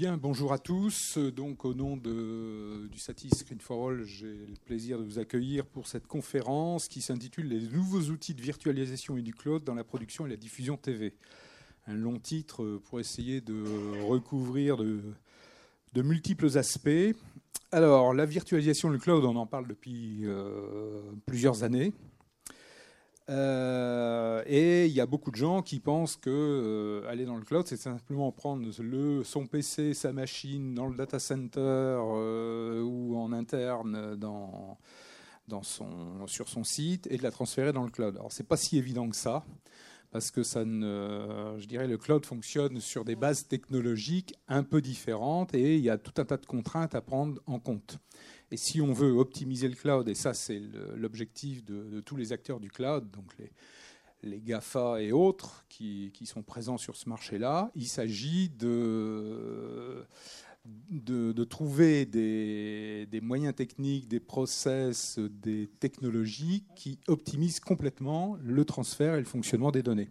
Bien, bonjour à tous. Donc, au nom de, du SATI Screen for All, j'ai le plaisir de vous accueillir pour cette conférence qui s'intitule Les nouveaux outils de virtualisation et du cloud dans la production et la diffusion TV. Un long titre pour essayer de recouvrir de, multiples aspects. Alors, la virtualisation le cloud, on en parle depuis euh, plusieurs années. Euh, et il y a beaucoup de gens qui pensent que euh, aller dans le cloud, c'est simplement prendre son PC, sa machine dans le data center euh, ou en interne sur son site et de la transférer dans le cloud. Alors c'est pas si évident que ça parce que je dirais, le cloud fonctionne sur des bases technologiques un peu différentes et il y a tout un tas de contraintes à prendre en compte. Et si on veut optimiser le cloud, et ça c'est l'objectif de, tous les acteurs du cloud, donc les, les GAFA et autres qui, qui, sont présents sur ce marché-là, il s'agit de, de, de, trouver des, des, moyens techniques, des process, des technologies qui optimisent complètement le transfert et le fonctionnement des données.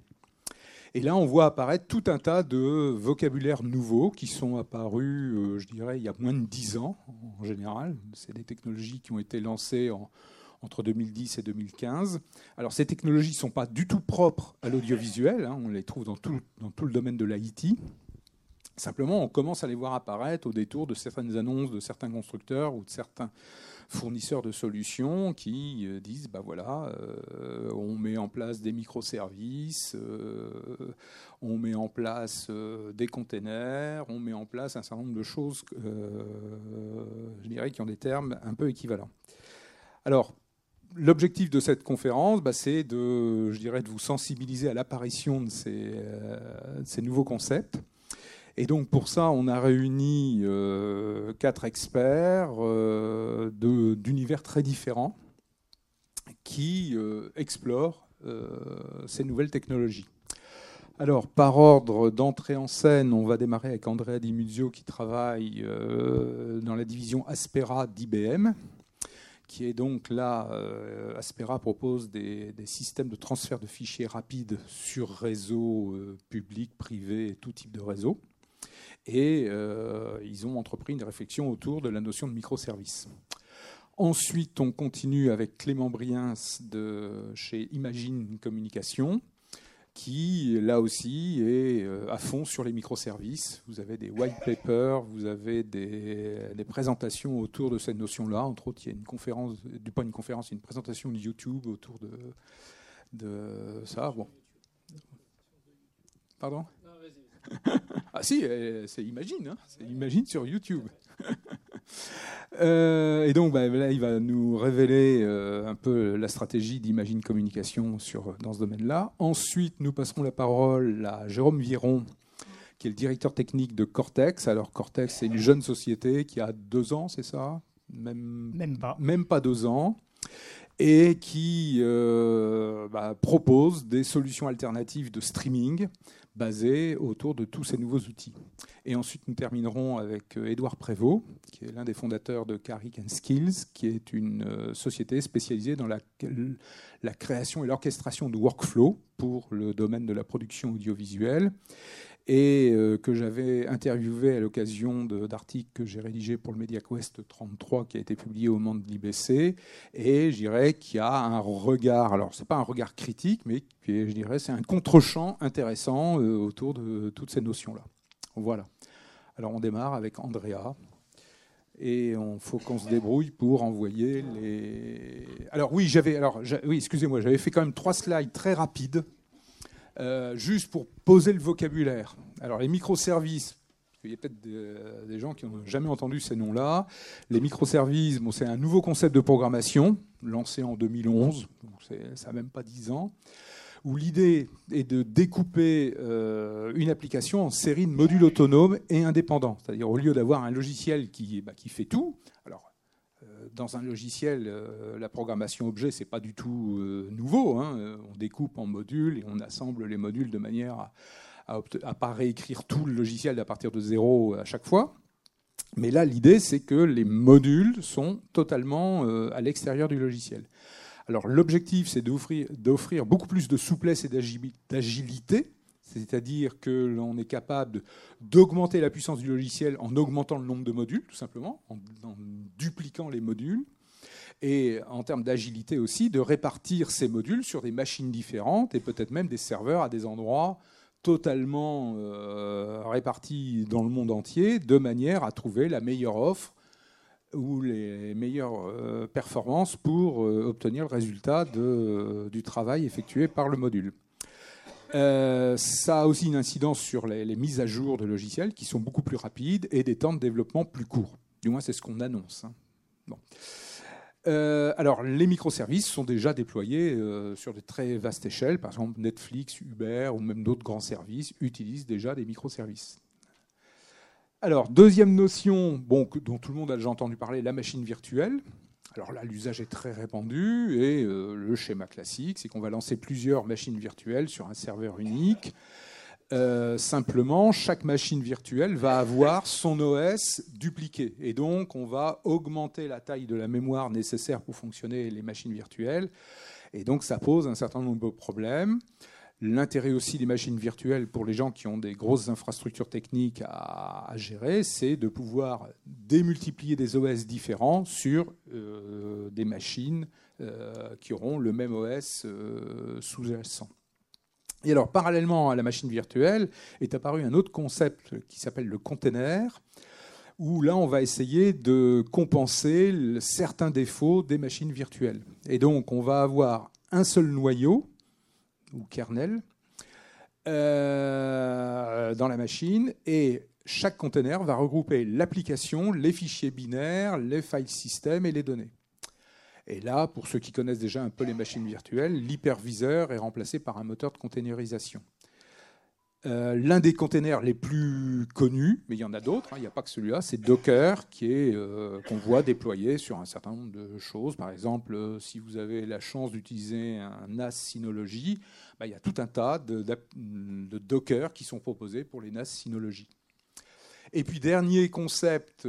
Et là, on voit apparaître tout un tas de vocabulaires nouveaux qui sont apparus, euh, je dirais, il y a moins de dix ans en général. C'est des technologies qui ont été lancées entre 2010 et 2015. Alors ces technologies ne sont pas du tout propres à l'audiovisuel, hein. on les trouve dans tout, dans tout le domaine de l'IT. Simplement, on commence à les voir apparaître au détour de certaines annonces de certains constructeurs ou de certains fournisseurs de solutions qui euh, disent bah voilà, euh, on met en place des microservices, euh, on met en place des containers, on met en place un certain nombre de choses, je dirais, qui ont des termes un peu équivalents. Alors, L'objectif de cette conférence, bah, c'est de, je dirais, de vous sensibiliser à l'apparition de ces, de ces nouveaux concepts, et donc pour ça, on a réuni euh, quatre experts euh, d'univers très différents qui euh, explorent ces nouvelles technologies. Alors, par ordre d'entrée en scène, on va démarrer avec Andrea Di Muzio qui travaille dans la division Aspera d'IBM, qui est donc là, Aspera propose des, systèmes de transfert de fichiers rapides sur réseau public, privé, tout type de réseau et euh, ils ont entrepris une réflexion autour de la notion de microservice. Ensuite, on continue avec Clément Briens de chez Imagine Communication, qui là aussi est euh, à fond sur les microservices. Vous avez des white papers, vous avez des, présentations autour de cette notion-là. Entre autres, il y a une conférence, du point une conférence, une présentation de YouTube autour de, de ça. Bon. Pardon? ah si, c'est Imagine, hein c'est Imagine sur YouTube. euh, et donc bah, là, il va nous révéler euh, un peu la stratégie d'Imagine Communication sur, dans ce domaine-là. Ensuite, nous passerons la parole à Jérôme Viron, qui est le directeur technique de Cortex. Alors Cortex, c'est une jeune société qui a deux ans, c'est ça? Même, même pas. Même pas deux ans et qui euh, bah, propose des solutions alternatives de streaming basées autour de tous ces nouveaux outils. Et ensuite, nous terminerons avec euh, Édouard Prévost, qui est l'un des fondateurs de Carrick Skills, qui est une euh, société spécialisée dans la, la création et l'orchestration de workflows pour le domaine de la production audiovisuelle et euh, que j'avais interviewé à l'occasion d'articles que j'ai rédigés pour le MediaQuest 33 qui a été publié au moment de l'IBC. Et je dirais qu'il y a un regard, alors ce n'est pas un regard critique, mais je dirais c'est un contre-champ intéressant euh, autour de toutes ces notions-là. Voilà. Alors on démarre avec Andrea. Et il faut qu'on se débrouille pour envoyer les. Alors oui, j'avais, alors oui, excusez-moi, j'avais fait quand même trois slides très rapides euh, juste pour poser le vocabulaire. Alors les microservices, il y a peut-être des, gens qui n'ont jamais entendu ces noms-là. Les microservices, c'est un nouveau concept de programmation lancé en 2011, ça n'a même pas 10 ans, où l'idée est de découper euh, une application en série de modules autonomes et indépendants. C'est-à-dire au lieu d'avoir un logiciel qui, bah, qui fait tout, alors dans un logiciel, euh, la programmation objet, c'est pas du tout euh, nouveau. Hein. On découpe en modules et on assemble les modules de manière à ne pas réécrire tout le logiciel à partir de zéro à chaque fois. Mais là, l'idée, c'est que les modules sont totalement euh, à l'extérieur du logiciel. Alors l'objectif, c'est d'offrir beaucoup plus de souplesse et d'agilité, C'est-à-dire que l'on est capable d'augmenter la puissance du logiciel en augmentant le nombre de modules, tout simplement, en, dupliquant les modules. Et en termes d'agilité aussi, de répartir ces modules sur des machines différentes et peut-être même des serveurs à des endroits totalement euh, répartis dans le monde entier, de manière à trouver la meilleure offre ou les meilleures euh, performances pour euh, obtenir le résultat du travail effectué par le module. Euh, ça a aussi une incidence sur les, mises à jour de logiciels qui sont beaucoup plus rapides et des temps de développement plus courts. Du moins, c'est ce qu'on annonce. Hein. Euh, alors, les microservices sont déjà déployés euh, sur de très vastes échelles. Par exemple, Netflix, Uber ou même d'autres grands services utilisent déjà des microservices. Alors, deuxième notion dont tout le monde a déjà entendu parler, la machine virtuelle. Alors là, l'usage est très répandu et euh, le schéma classique, c'est qu'on va lancer plusieurs machines virtuelles sur un serveur unique. Euh, simplement, chaque machine virtuelle va avoir son OS dupliqué. Et donc, on va augmenter la taille de la mémoire nécessaire pour fonctionner les machines virtuelles. Et donc, ça pose un certain nombre de problèmes. L'intérêt aussi des machines virtuelles pour les gens qui ont des grosses infrastructures techniques à, gérer, c'est de pouvoir démultiplier des OS différents sur euh, des machines euh, qui auront le même OS euh, sous-jacent. Et alors, parallèlement à la machine virtuelle, est apparu un autre concept qui s'appelle le container, où là, on va essayer de compenser certains défauts des machines virtuelles. Et donc, on va avoir un seul noyau ou kernel euh, dans la machine et chaque conteneur va regrouper l'application, les fichiers binaires, les file systems et les données. Et là, pour ceux qui connaissent déjà un peu les machines virtuelles, l'hyperviseur est remplacé par un moteur de containerisation. Euh, l'un des containers les plus connus, mais il y en a d'autres, hein, il n'y a pas que celui-là, c'est Docker, qui est euh, qu'on voit déployé sur un certain nombre de choses. Par exemple, euh, si vous avez la chance d'utiliser un NAS Synology, bah, il y a tout un tas de, Docker qui sont proposés pour les NAS Synology. Et puis dernier concept,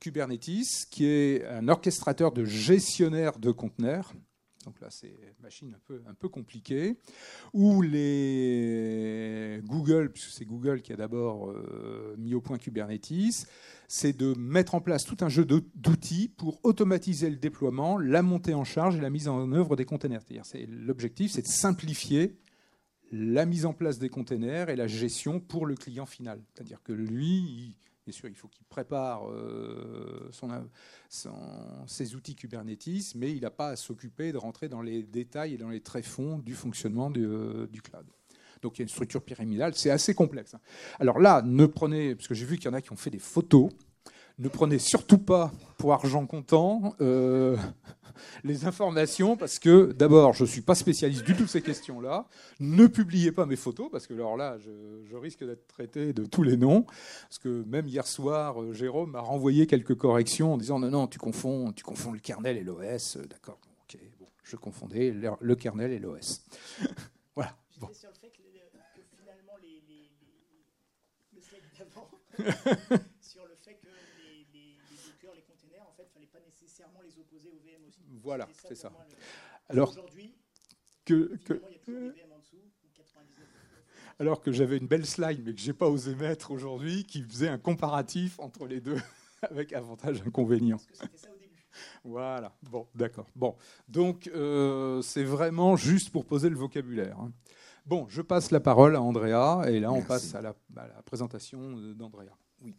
Kubernetes, qui est un orchestrateur de gestionnaire de conteneurs donc là c'est une machine un peu, un peu compliquée, où les Google, puisque c'est Google qui a d'abord euh, mis au point Kubernetes, c'est de mettre en place tout un jeu d'outils pour automatiser le déploiement, la montée en charge et la mise en œuvre des containers. C'est-à-dire l'objectif, c'est de simplifier la mise en place des containers et la gestion pour le client final. C'est-à-dire que lui, Bien sûr, il faut qu'il prépare euh, ses outils Kubernetes, mais il n'a pas à s'occuper de rentrer dans les détails et dans les tréfonds du fonctionnement du, euh, cloud. Donc il y a une structure pyramidale, c'est assez complexe. Hein. Alors là, ne prenez, parce que j'ai vu qu'il y en a qui ont fait des photos, ne prenez surtout pas pour argent comptant euh, les informations parce que d'abord, je ne suis pas spécialiste du tout de ces questions-là. Ne publiez pas mes photos parce que alors là, je, risque d'être traité de tous les noms. Parce que même hier soir, euh, Jérôme m'a renvoyé quelques corrections en disant non, non, tu confonds, tu confonds le kernel et l'OS. D'accord, ok, bon, je confondais le, kernel et l'OS. voilà. Bon. Sur le fait que, finalement, les, le sur le fait que les opposer au VM aussi. Voilà, c'est ça. Alors aujourd'hui, que, que alors que j'avais une belle slide, mais que j'ai pas osé mettre aujourd'hui, qui faisait un comparatif entre les deux, avec avantages et inconvénients. Voilà, bon, d'accord. Bon, donc euh, c'est vraiment juste pour poser le vocabulaire. Hein. Bon, je passe la parole à Andrea, et là on passe à la, à la présentation d'Andrea. Oui.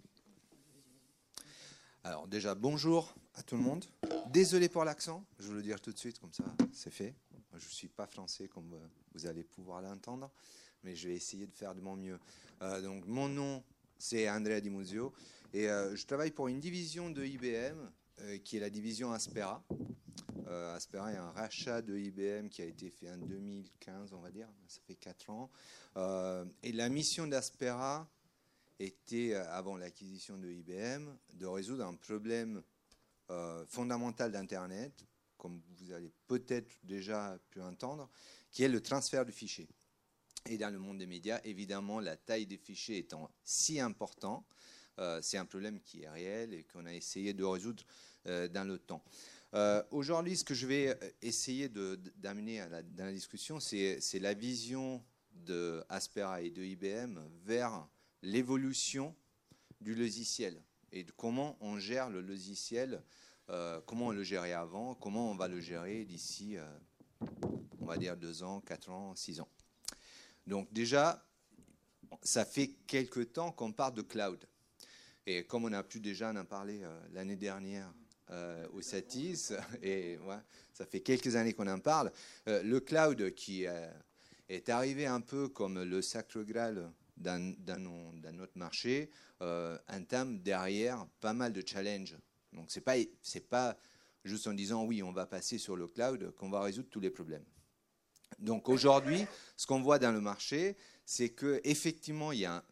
Alors déjà, bonjour à tout le monde. Désolé pour l'accent, je veux le dire tout de suite, comme ça c'est fait. Je ne suis pas français comme euh, vous allez pouvoir l'entendre, mais je vais essayer de faire de mon mieux. Euh, donc mon nom, c'est Andrea Di Muzio, et euh, je travaille pour une division de IBM, qui est la division Aspera. Aspera est un rachat de IBM qui a été fait en 2015, on va dire, ça fait 4 ans. et la mission d'Aspera, était, euh, avant l'acquisition de IBM, de résoudre un problème euh, fondamental d'Internet, comme vous avez peut-être déjà pu entendre, qui est le transfert de fichiers. Et dans le monde des médias, évidemment, la taille des fichiers étant si important, euh, c'est un problème qui est réel et qu'on a essayé de résoudre dans le temps. Aujourd'hui, ce que je vais essayer d'amener dans la discussion, c'est la vision de Aspera et de IBM vers l'évolution du logiciel et de comment on gère le logiciel, euh, comment on le gérait avant, comment on va le gérer d'ici, euh, on va dire, deux ans, quatre ans, six ans. Donc déjà, ça fait quelque temps qu'on parle de cloud. Et comme on a pu déjà en parler euh, l'année dernière au SATIS, et ouais, ça fait quelques années qu'on en parle, le cloud qui est arrivé un peu comme le sacre Graal dans, dans, notre marché, euh, entame derrière pas mal de challenges. Donc ce n'est pas, pas juste en disant oui, on va passer sur le cloud qu'on va résoudre tous les problèmes. Donc aujourd'hui, ce qu'on voit dans le marché, c'est qu'effectivement, il y a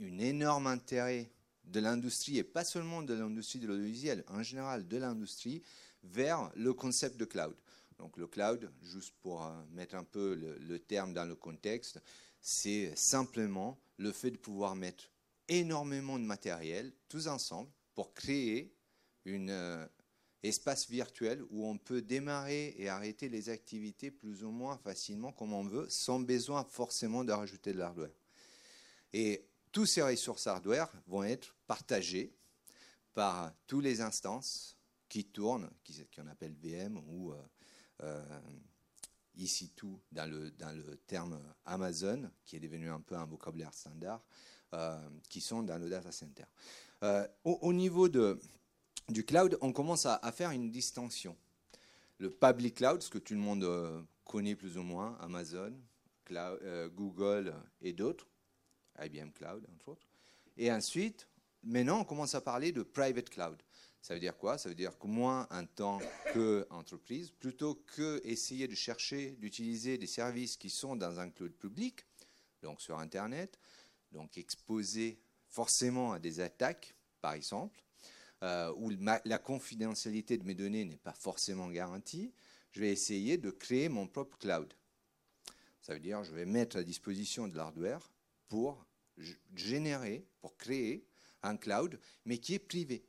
un, énorme intérêt de l'industrie, et pas seulement de l'industrie de l'audiovisuel, en général de l'industrie, vers le concept de cloud. Donc le cloud, juste pour euh, mettre un peu le terme dans le contexte, c'est simplement le fait de pouvoir mettre énormément de matériel tous ensemble pour créer un euh, espace virtuel où on peut démarrer et arrêter les activités plus ou moins facilement comme on veut, sans besoin forcément de rajouter de l'hardware. Et tous ces ressources hardware vont être partagées par tous les instances qui tournent, qu'on appelle VM ou euh, euh, ici tout dans le, terme Amazon, qui est devenu un peu un vocabulaire standard, euh, qui sont dans le data center. Euh, au, niveau du cloud, on commence à, faire une distinction. Le public cloud, ce que tout le monde euh, connaît plus ou moins, Amazon, Google et d'autres, IBM Cloud entre autres. Et ensuite, maintenant, on commence à parler de private cloud. Ça veut dire quoi? Ça veut dire que moi, en tant qu'entreprise, plutôt que essayer de chercher, d'utiliser des services qui sont dans un cloud public, donc sur Internet, donc exposés forcément à des attaques, par exemple, euh, où la confidentialité de mes données n'est pas forcément garantie, je vais essayer de créer mon propre cloud. Ça veut dire je vais mettre à disposition de l'hardware pour générer, pour créer un cloud, mais qui est privé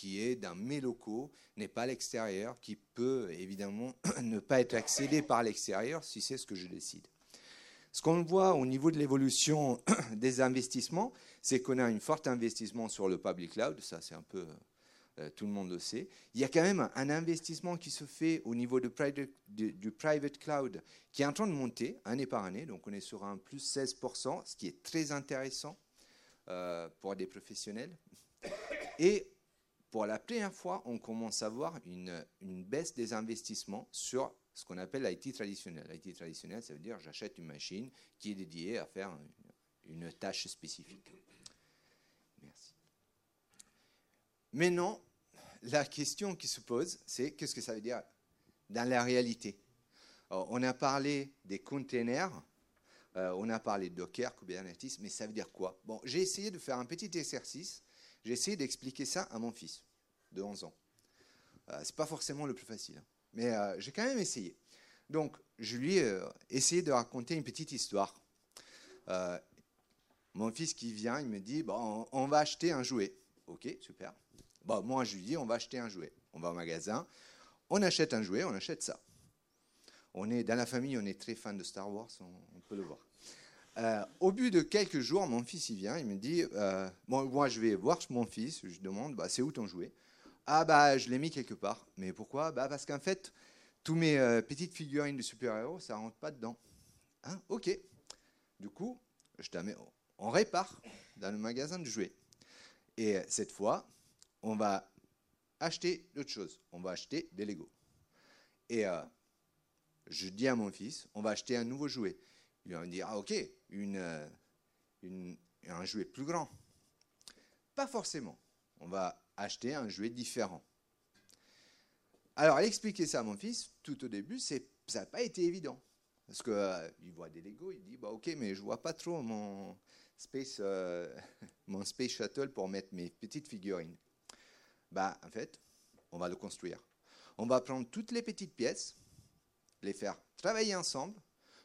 qui est dans mes locaux, n'est pas à l'extérieur, qui peut évidemment ne pas être accédé par l'extérieur si c'est ce que je décide. Ce qu'on voit au niveau de l'évolution des investissements, c'est qu'on a un fort investissement sur le public cloud, ça c'est un peu, tout le monde le sait. Il y a quand même un investissement qui se fait au niveau du, private cloud qui est en train de monter année par année, donc on est sur un plus 16%, ce qui est très intéressant euh, pour des professionnels. Et pour la première fois, on commence à voir une, baisse des investissements sur ce qu'on appelle l'IT traditionnel. L'IT traditionnel, ça veut dire j'achète une machine qui est dédiée à faire une, tâche spécifique. Merci. Maintenant, la question qui se pose, c'est qu'est-ce que ça veut dire dans la réalité? On a parlé des containers, euh, on a parlé de Docker, Kubernetes, mais ça veut dire quoi? Bon, j'ai essayé de faire un petit exercice j'ai essayé d'expliquer ça à mon fils de 11 ans. Ce euh, c'est pas forcément le plus facile, hein. mais euh, j'ai quand même essayé. Donc, je lui ai euh, essayé de raconter une petite histoire. mon fils qui vient, il me dit on va acheter un jouet. Ok, super. Moi, je lui dis on va acheter un jouet. On va au magasin, on achète un jouet, on achète ça. On est dans la famille, on est très fan de Star Wars, on peut le voir. Euh, au bout de quelques jours, mon fils il vient, il me dit euh, moi je vais voir mon fils, je demande bah, c'est où ton jouet? Ah bah je l'ai mis quelque part. Mais pourquoi? Bah parce qu'en fait tous mes euh, petites figurines de super-héros ça rentre pas dedans. Hein? Ok. Du coup, je on répare dans le magasin de jouets. Et cette fois, on va acheter d'autres choses. On va acheter des Lego. Et je dis à mon fils, on va acheter un nouveau jouet. Il va me dire, ah ok, euh, une, un jouet plus grand. Pas forcément. On va acheter un jouet différent. Alors, expliquer ça à mon fils, tout au début, ça n'a pas été évident. Parce qu'il euh, voit des Lego, il dit, bah, ok, mais je vois pas trop mon space, euh, mon space shuttle pour mettre mes petites figurines. Bah, en fait, on va le construire. On va prendre toutes les petites pièces, les faire travailler ensemble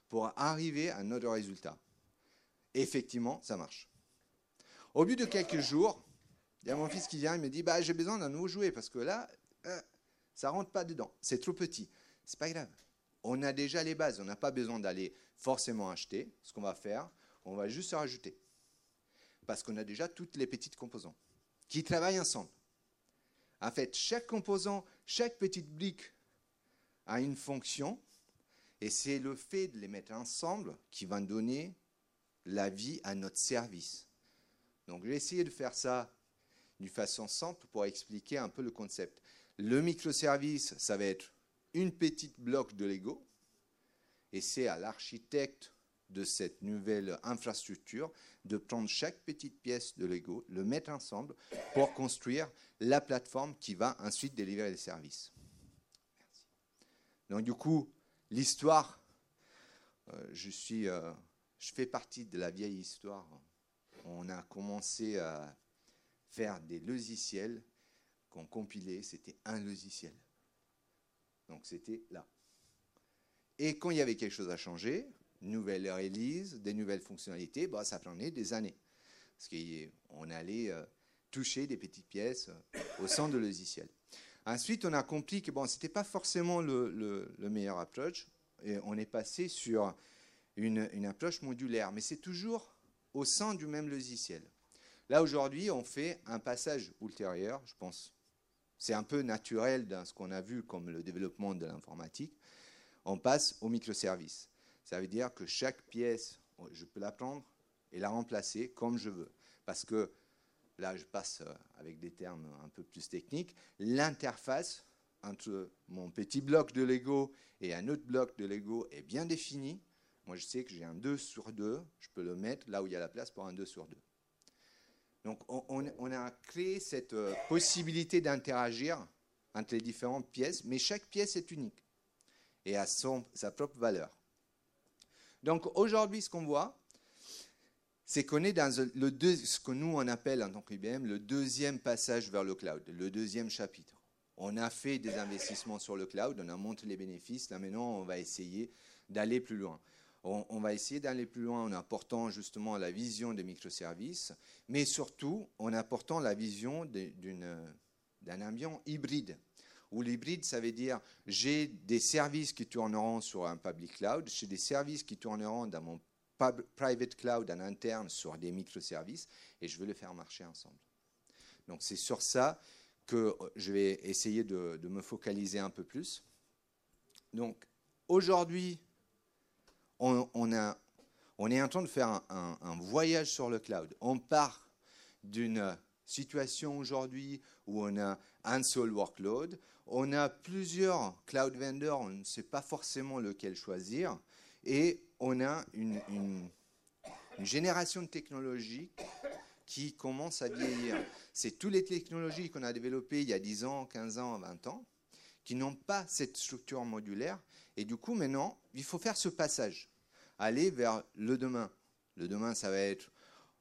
pour arriver à notre résultat. effectivement, ça marche. Au bout de quelques jours, il y a mon fils qui vient et me dit bah, J'ai besoin d'un nouveau jouet parce que là, ça euh, ça rentre pas dedans. C'est trop petit. C'est pas grave. on a déjà les bases. On n'a pas besoin d'aller forcément acheter. Ce qu'on va faire, on va juste se rajouter. Parce qu'on a déjà toutes les petites composants qui travaillent ensemble. En fait, chaque composant, chaque petite brique a une fonction. Et c'est le fait de les mettre ensemble qui va donner la vie à notre service. Donc, j'ai essayé de faire ça d'une façon simple pour expliquer un peu le concept. Le microservice, ça va être une petite bloc de Lego, et c'est à l'architecte de cette nouvelle infrastructure de prendre chaque petite pièce de Lego, le mettre ensemble pour construire la plateforme qui va ensuite délivrer les services. Donc du coup, l'histoire, euh, je euh, je fais partie de la vieille histoire. On a commencé à faire des logiciels qu'on compilait, c'était un logiciel. Donc c'était là. Et quand il y avait quelque chose à changer, nouvelle release, des nouvelles fonctionnalités, bah, ça prenait des années. Parce qu'on allait euh, toucher des petites pièces euh, au sein de logiciel. Ensuite, on a compris que bon, ce n'était pas forcément le, meilleur approche. Et on est passé sur une, approche modulaire. Mais c'est toujours au sein du même logiciel. Là, aujourd'hui, on fait un passage ultérieur, je pense. C'est un peu naturel dans ce qu'on a vu comme le développement de l'informatique. On passe au microservice. Ça veut dire que chaque pièce, je peux la prendre et la remplacer comme je veux. Parce que, là, je passe euh, avec des termes un peu plus techniques, l'interface entre mon petit bloc de Lego et un autre bloc de Lego est bien définie. Moi, je sais que j'ai un 2 sur 2, je peux le mettre là où il y a la place pour un 2 sur 2. Donc on, a créé cette euh, possibilité d'interagir entre les différentes pièces, mais chaque pièce est unique et a sa propre valeur. Donc aujourd'hui, ce qu'on voit, c'est qu'on est dans le ce que nous on appelle en tant qu'IBM le deuxième passage vers le cloud, le deuxième chapitre. On a fait des investissements sur le cloud, on a montré les bénéfices, là maintenant on va essayer d'aller plus loin on, va essayer d'aller plus loin en apportant justement la vision des microservices, mais surtout en apportant la vision d'un ambiant hybride. Où l'hybride, ça veut dire j'ai des services qui tourneront sur un public cloud, j'ai des services qui tourneront dans mon private cloud en interne sur des microservices, et je veux les faire marcher ensemble. Donc c'est sur ça que je vais essayer de, de me focaliser un peu plus. Donc aujourd'hui, on, est en train de faire un, voyage sur le cloud. On part d'une situation aujourd'hui où on a un seul workload, on a plusieurs cloud vendors, on ne sait pas forcément lequel choisir, et on a une, génération de technologies qui commence à vieillir. C'est toutes les technologies qu'on a développées il y a 10 ans, 15 ans, 20 ans, qui n'ont pas cette structure modulaire. Et du coup, maintenant, il faut faire ce passage, aller vers le demain. Le demain, ça va être,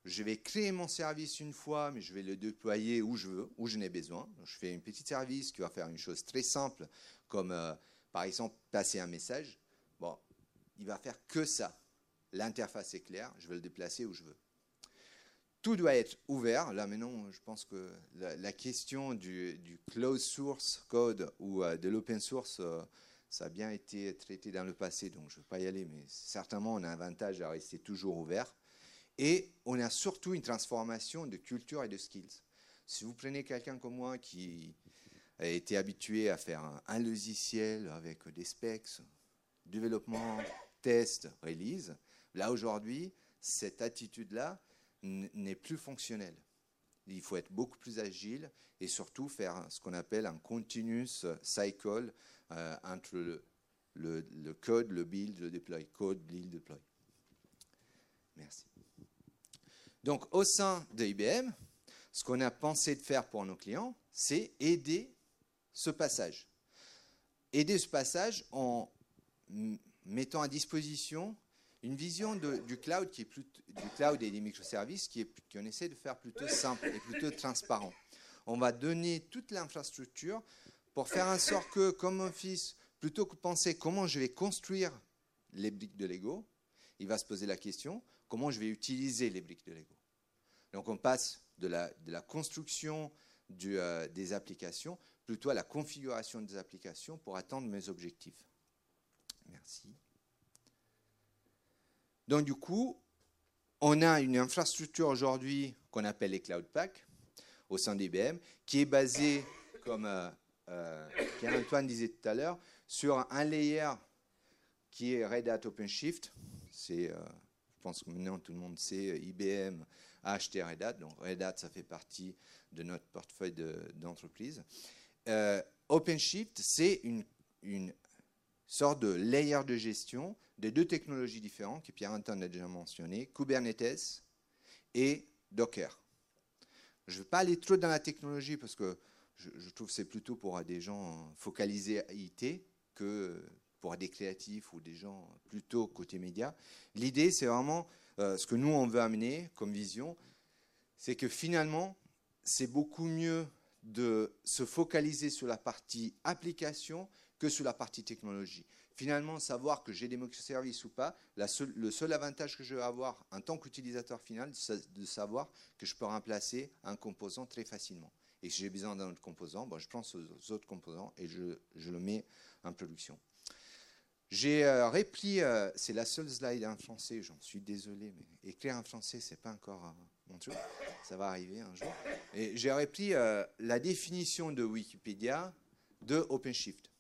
je vais créer mon service une fois, mais je vais le déployer où je veux, où je n'ai besoin. je fais un petit service qui va faire une chose très simple, comme euh, par exemple passer un message. Il va faire que ça. L'interface est claire, je vais le déplacer où je veux tout doit être ouvert. Là maintenant, je pense que la, question du, closed source code ou euh, de l'open source, euh, ça a bien été traité dans le passé, donc je ne vais pas y aller, mais certainement on a un avantage à rester toujours ouvert. Et on a surtout une transformation de culture et de skills. Si vous prenez quelqu'un comme moi qui a été habitué à faire un logiciel avec des specs, développement, test, release, là aujourd'hui, cette attitude-là, n'est plus fonctionnel. Il faut être beaucoup plus agile et surtout faire ce qu'on appelle un continuous cycle euh, entre le, code, le build, le deploy. Code, build, deploy. Merci. Donc, au sein de IBM, ce qu'on a pensé de faire pour nos clients, c'est aider ce passage. Aider ce passage en mettant à disposition une vision du cloud du cloud et des microservices qui qu'on essaie de faire plutôt simple et plutôt transparent. On va donner toute l'infrastructure pour faire en sorte que, comme un fils, plutôt que penser comment je vais construire les briques de Lego, il va se poser la question comment je vais utiliser les briques de Lego. Donc on passe de la, de construction euh, des applications plutôt à la configuration des applications pour atteindre mes objectifs. Merci. Donc du coup, on a une infrastructure aujourd'hui qu'on appelle les Cloud Packs au sein d'IBM, qui est basée, comme euh, euh, Pierre-Antoine disait tout à l'heure, sur un layer qui est Red Hat OpenShift. C'est, euh, je pense que maintenant tout le monde sait, IBM a acheté Red Hat. Donc Red Hat, ça fait partie de notre portefeuille d'entreprise. OpenShift, c'est une, sorte de layer de gestion de deux technologies différentes que Pierre-Antoine a déjà mentionné, Kubernetes et Docker. Je ne vais pas aller trop dans la technologie parce que je, trouve que c'est plutôt pour des gens focalisés à IT que pour des créatifs ou des gens plutôt côté média. L'idée, c'est vraiment euh, ce que nous, on veut amener comme vision, c'est que finalement, c'est beaucoup mieux de se focaliser sur la partie application que sur la partie technologie. Finalement, savoir que j'ai des microservices ou pas, le seul avantage que je vais avoir en tant qu'utilisateur final, c'est de savoir que je peux remplacer un composant très facilement. Et si j'ai besoin d'un autre composant, je prends ces autres composants et je, le mets en production. J'ai euh, repris, euh, c'est la seule slide en français, j'en suis désolé, mais écrire en français, c'est pas encore euh, mon truc, ça va arriver un jour. J'ai repris la définition de Wikipédia de OpenShift.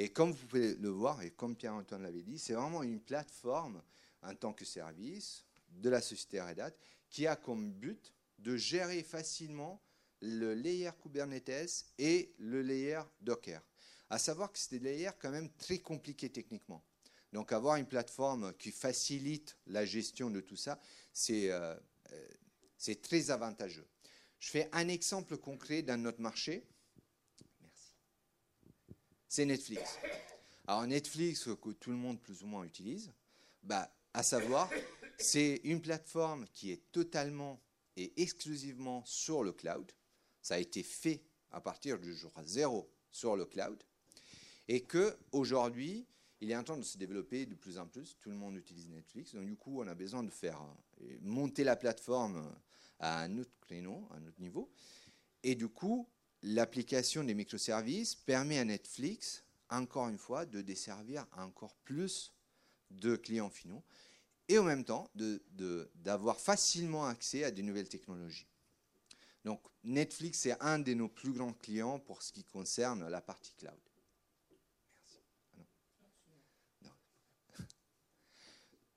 Et comme vous pouvez le voir, et comme Pierre-Antoine l'avait dit, c'est vraiment une plateforme en tant que service de la société Red Hat qui a comme but de gérer facilement le layer Kubernetes et le layer Docker. À savoir que c'est des layers quand même très compliqués techniquement. Donc avoir une plateforme qui facilite la gestion de tout ça, c'est euh, euh, très avantageux. Je fais un exemple concret dans notre marché c'est Netflix. Alors Netflix, que tout le monde plus ou moins utilise, bah, à savoir, c'est une plateforme qui est totalement et exclusivement sur le cloud. Ça a été fait à partir du jour zéro sur le cloud. Et qu'aujourd'hui, il est en train de se développer de plus en plus. Tout le monde utilise Netflix. Donc, du coup, on a besoin de faire euh, monter la plateforme à un autre créneau, à un autre niveau. Et du coup, l'application des microservices permet à Netflix, encore une fois, de desservir encore plus de clients finaux et en même temps d'avoir facilement accès à des nouvelles technologies. Donc Netflix est un de nos plus grands clients pour ce qui concerne la partie cloud. Merci.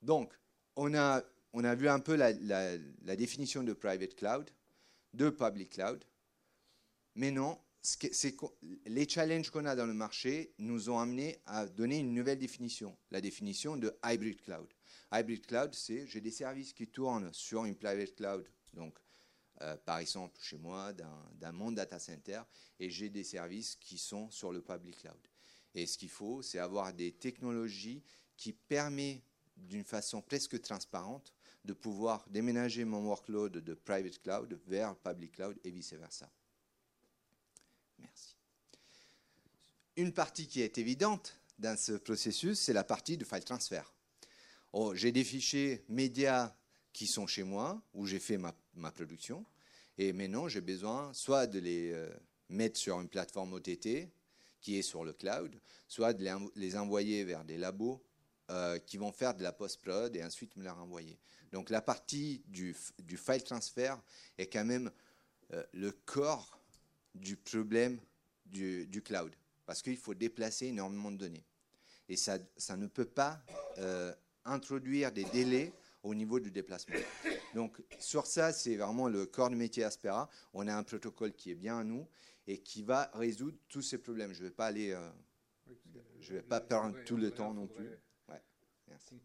Donc, on a, vu un peu la définition de private cloud, de public cloud. Mais non, les challenges qu'on a dans le marché nous ont amené à donner une nouvelle définition, la définition de hybrid cloud. Hybrid cloud, c'est j'ai des services qui tournent sur une private cloud, donc euh, par exemple chez moi, d'un monde data center, et j'ai des services qui sont sur le public cloud. Et ce qu'il faut, c'est avoir des technologies qui permettent d'une façon presque transparente de pouvoir déménager mon workload de private cloud vers public cloud et vice-versa. Merci. Une partie qui est évidente dans ce processus, c'est la partie de file transfert. Oh, j'ai des fichiers médias qui sont chez moi, où j'ai fait ma, production, et maintenant j'ai besoin soit de les euh, mettre sur une plateforme OTT qui est sur le cloud, soit de les, envoyer vers des labos euh, qui vont faire de la post-prod et ensuite me la renvoyer. Donc la partie du, file transfert est quand même euh, le corps du problème du, cloud, parce qu'il faut déplacer énormément de données. Et ça, ça ne peut pas euh, introduire des délais au niveau du déplacement. Donc sur ça, c'est vraiment le corps de métier Aspera. On a un protocole qui est bien à nous et qui va résoudre tous ces problèmes. Je ne vais pas aller, euh, je vais pas perdre tout le temps non plus. Ouais, merci.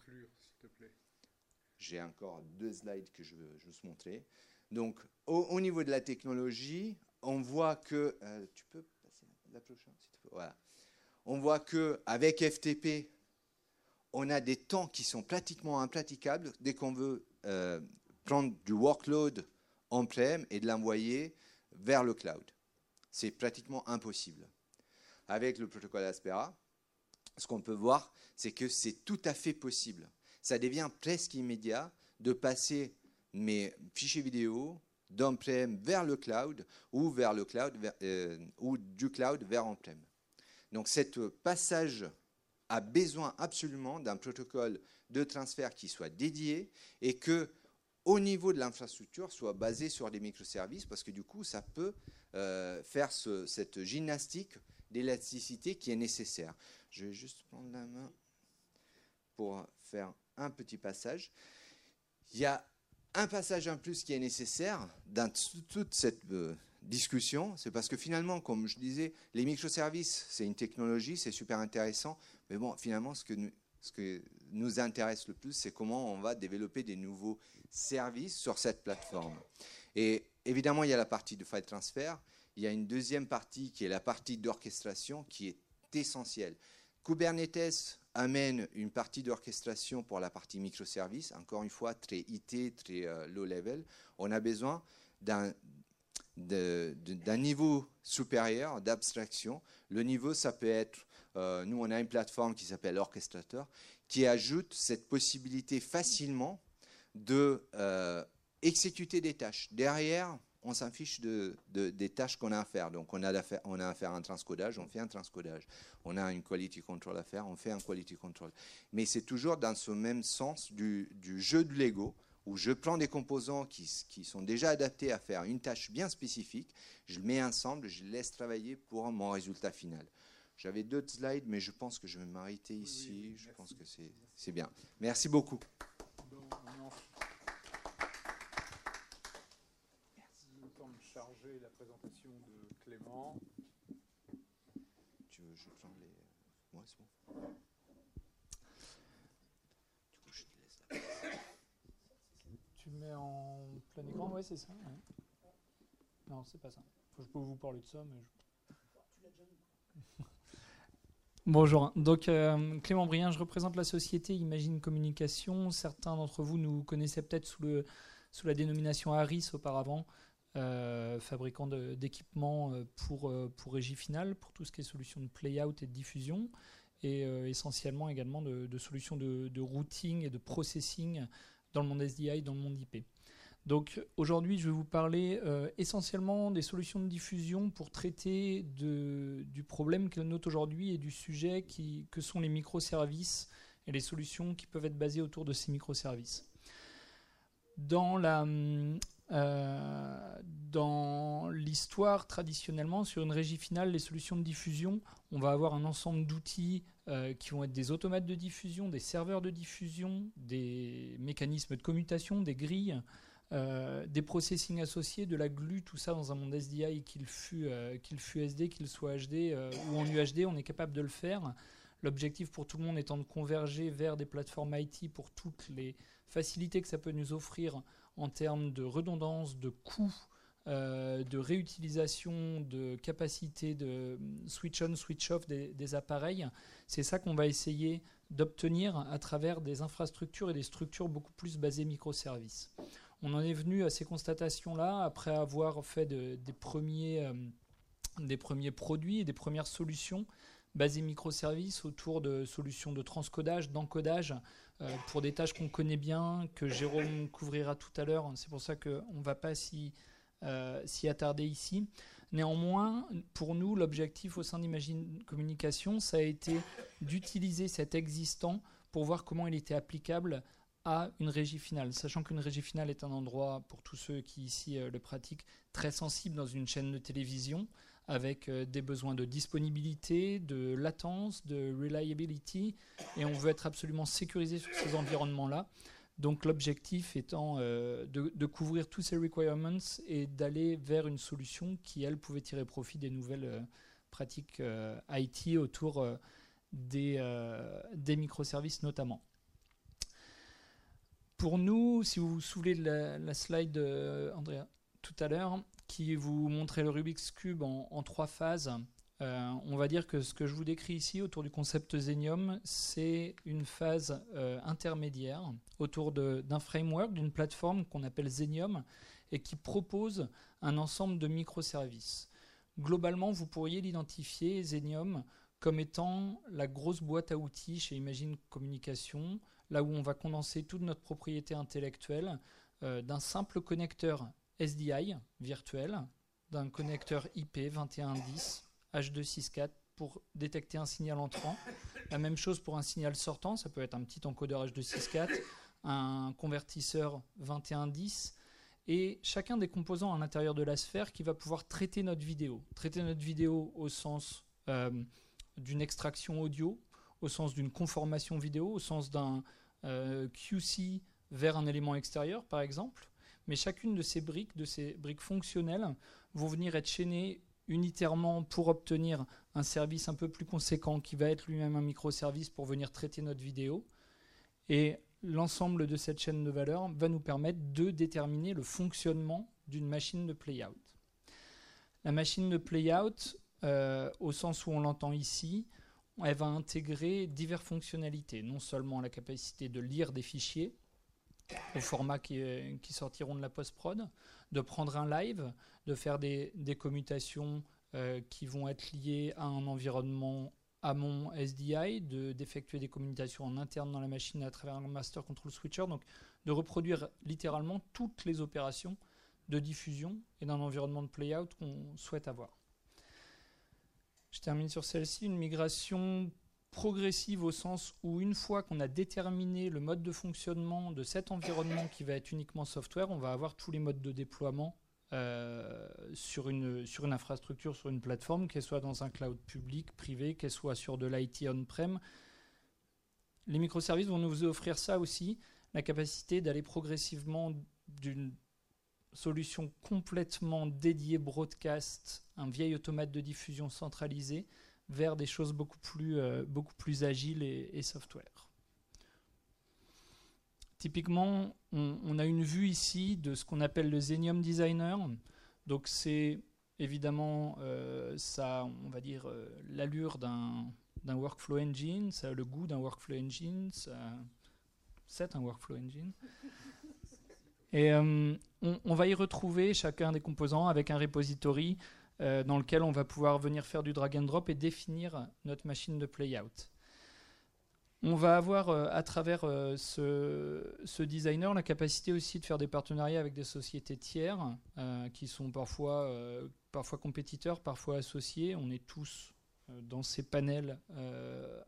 J'ai encore deux slides que je veux juste montrer. Donc, au, niveau de la technologie, on voit que euh, tu peux passer la prochaine, Voilà. On voit que avec FTP, on a des temps qui sont pratiquement impraticables dès qu'on veut euh, prendre du workload on-prem et de l'envoyer vers le cloud. C'est pratiquement impossible. Avec le protocole Aspera, ce qu'on peut voir, c'est que c'est tout à fait possible. Ça devient presque immédiat de passer mes fichiers vidéo, d'on-prem vers le cloud ou, vers le cloud, euh, ou du cloud vers on-prem. Donc, ce passage a besoin absolument d'un protocole de transfert qui soit dédié et que au niveau de l'infrastructure soit basé sur des microservices parce que du coup ça peut euh, faire cette gymnastique d'élasticité qui est nécessaire. Je vais juste prendre la main pour faire un petit passage. Il y a un passage en plus qui est nécessaire dans toute cette euh, discussion, c'est parce que finalement, comme je disais, les microservices, c'est une technologie, c'est super intéressant, mais bon, finalement, ce, que nous, ce que nous intéresse le plus, c'est comment on va développer des nouveaux services sur cette plateforme. Et évidemment, il y a la partie de file transfer, il y a une deuxième partie qui est la partie d'orchestration qui est essentielle. Kubernetes amène une partie d'orchestration pour la partie microservice, encore une fois très IT, très euh, low level. On a besoin d'un niveau supérieur d'abstraction. Le niveau, ça peut être, euh, nous on a une plateforme qui s'appelle Orchestrator, qui ajoute cette possibilité facilement de euh, exécuter des tâches. Derrière, on s'en fiche de, des tâches qu'on a à faire. Donc, on a, à faire, on a à faire un transcodage, on fait un transcodage. On a une quality control à faire, on fait un quality control. Mais c'est toujours dans ce même sens du, jeu de Lego, où je prends des composants qui, qui, sont déjà adaptés à faire une tâche bien spécifique, je le mets ensemble, je laisse travailler pour mon résultat final. J'avais d'autres slides, mais je pense que je vais m'arrêter ici. je pense que c'est bien. Merci beaucoup. charger la présentation Tu veux, je prends les. Moi, c'est bon. Du coup, je te laisse la place. Tu mets en plein écran, ouais, c'est ça. Non, c'est pas ça. je peux vous parler de ça, mais. Bonjour. Donc, euh, Clément Brien, je représente la société Imagine Communication. Certains d'entre vous nous connaissaient peut-être sous, le, sous la dénomination Harris auparavant. Euh, fabricant d'équipements euh, pour, euh, pour Régie Finale, pour tout ce qui est solution de play-out et de diffusion, et essentiellement également de, solutions de, routing et de processing dans le monde SDI, dans le monde IP. Donc aujourd'hui, je vais vous parler essentiellement des solutions de diffusion pour traiter de, du problème que note aujourd'hui et du sujet qui, que sont les microservices et les solutions qui peuvent être basées autour de ces microservices. Dans la, euh, dans l'histoire, traditionnellement, sur une régie finale, les solutions de diffusion, on va avoir un ensemble d'outils euh, qui vont être des automates de diffusion, des serveurs de diffusion, des mécanismes de commutation, des grilles, euh, des processing associés, de la glue, tout ça dans un monde SDI, qu'il fût, qu'il fût SD, qu'il soit HD ou en UHD, on est capable de le faire. L'objectif pour tout le monde étant de converger vers des plateformes IT pour toutes les facilités que ça peut nous offrir en termes de redondance, de coût, euh, de réutilisation, de capacité de switch on, switch off des, appareils. C'est ça qu'on va essayer d'obtenir à travers des infrastructures et des structures beaucoup plus basées microservices. On en est venu à ces constatations-là après avoir fait des, premiers, euh, des premiers produits et des premières solutions basées microservices autour de solutions de transcodage, d'encodage, pour des tâches qu'on connaît bien, que Jérôme couvrira tout à l'heure. C'est pour ça qu'on ne va pas euh, s'y attarder ici. Néanmoins, pour nous, l'objectif au sein d'Imagine Communication, ça a été d'utiliser cet existant pour voir comment il était applicable à une régie finale, sachant qu'une régie finale est un endroit, pour tous ceux qui ici euh, le pratiquent, très sensible dans une chaîne de télévision, avec euh, des besoins de disponibilité, de latence, de reliability, et on veut être absolument sécurisé sur ces environnements-là. Donc l'objectif étant euh, de, couvrir tous ces requirements et d'aller vers une solution qui, elle, pouvait tirer profit des nouvelles euh, pratiques IT autour des, microservices notamment. Pour nous, si vous vous souvenez de la slide, Andrea, tout à l'heure, qui vous montrait le Rubik's Cube en, trois phases. Euh, on va dire que ce que je vous décris ici autour du concept Zenium, c'est une phase euh, intermédiaire autour d'un framework, d'une plateforme qu'on appelle Zenium et qui propose un ensemble de microservices. Globalement, vous pourriez l'identifier, Zenium, comme étant la grosse boîte à outils chez Imagine Communication, là où on va condenser toute notre propriété intellectuelle euh, d'un simple connecteur SDI virtuel d'un connecteur IP 2110 H264 pour détecter un signal entrant, la même chose pour un signal sortant, ça peut être un petit encodeur H264, un convertisseur 2110, et chacun des composants à l'intérieur de la sphère qui va pouvoir traiter notre vidéo. Traiter notre vidéo au sens euh, d'une extraction audio, au sens d'une conformation vidéo, au sens d'un euh, QC vers un élément extérieur, par exemple. Mais chacune de ces briques, de ces briques fonctionnelles, vont venir être chaînées unitairement pour obtenir un service un peu plus conséquent qui va être lui-même un microservice pour venir traiter notre vidéo. Et l'ensemble de cette chaîne de valeur va nous permettre de déterminer le fonctionnement d'une machine de playout. La machine de playout, euh, au sens où on l'entend ici, elle va intégrer diverses fonctionnalités, non seulement la capacité de lire des fichiers au format qui, sortiront de la post-prod, de prendre un live, de faire des, commutations euh, qui vont être liées à un environnement mon SDI, d'effectuer des communications en interne dans la machine à travers un master control switcher, donc de reproduire littéralement toutes les opérations de diffusion et d'un environnement de playout qu'on souhaite avoir. Je termine sur celle-ci, une migration progressive au sens où une fois qu'on a déterminé le mode de fonctionnement de cet environnement qui va être uniquement software, on va avoir tous les modes de déploiement euh, sur, une, sur une infrastructure, sur une plateforme, qu'elle soit dans un cloud public, privé, qu'elle soit sur de l'IT on-prem. Les microservices vont nous offrir ça aussi, la capacité d'aller progressivement d'une solution complètement dédiée broadcast, un vieil automate de diffusion centralisé, vers des choses beaucoup plus, euh, beaucoup plus agiles et software. Typiquement, on, a une vue ici de ce qu'on appelle le Zenium Designer. Donc c'est évidemment euh, ça, on va dire, euh, l'allure d'un, workflow engine, ça a le goût d'un workflow engine, c'est un workflow engine. Et on, va y retrouver chacun des composants avec un repository dans lequel on va pouvoir venir faire du drag and drop et définir notre machine de playout. On va avoir euh, à travers euh, ce, designer la capacité aussi de faire des partenariats avec des sociétés tiers euh, qui sont parfois, parfois compétiteurs, parfois associés. On est tous dans ces panels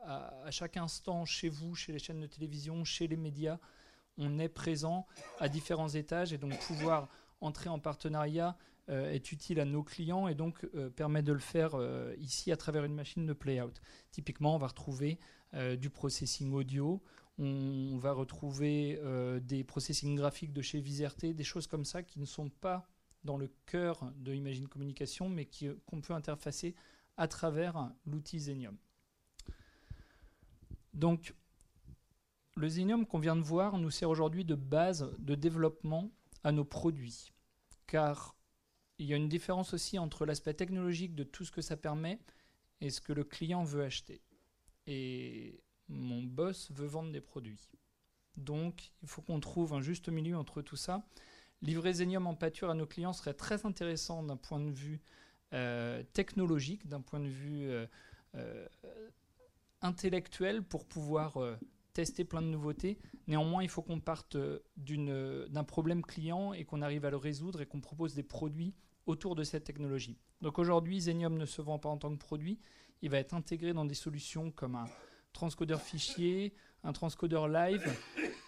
à, à, chaque instant chez vous, chez les chaînes de télévision, chez les médias. On est présent à différents étages et donc pouvoir entrer en partenariat est utile à nos clients et donc permet de le faire ici à travers une machine de playout. Typiquement, on va retrouver euh, du processing audio. On, va retrouver euh, des processing graphiques de chez Viserté, des choses comme ça qui ne sont pas dans le cœur de Imagine Communication, mais qu'on peut interfacer à travers l'outil Zenium. Donc, le Zenium qu'on vient de voir nous sert aujourd'hui de base de développement à nos produits. Car il y a une différence aussi entre l'aspect technologique de tout ce que ça permet et ce que le client veut acheter et mon boss veut vendre des produits. Donc, il faut qu'on trouve un juste milieu entre tout ça. Livrer Zenium en pâture à nos clients serait très intéressant d'un point de vue euh, technologique, d'un point de vue euh, euh, intellectuel pour pouvoir tester plein de nouveautés. Néanmoins, il faut qu'on parte d'un problème client et qu'on arrive à le résoudre et qu'on propose des produits autour de cette technologie. Donc aujourd'hui, Zenium ne se vend pas en tant que produit, il va être intégré dans des solutions comme un transcodeur fichier, un transcodeur live,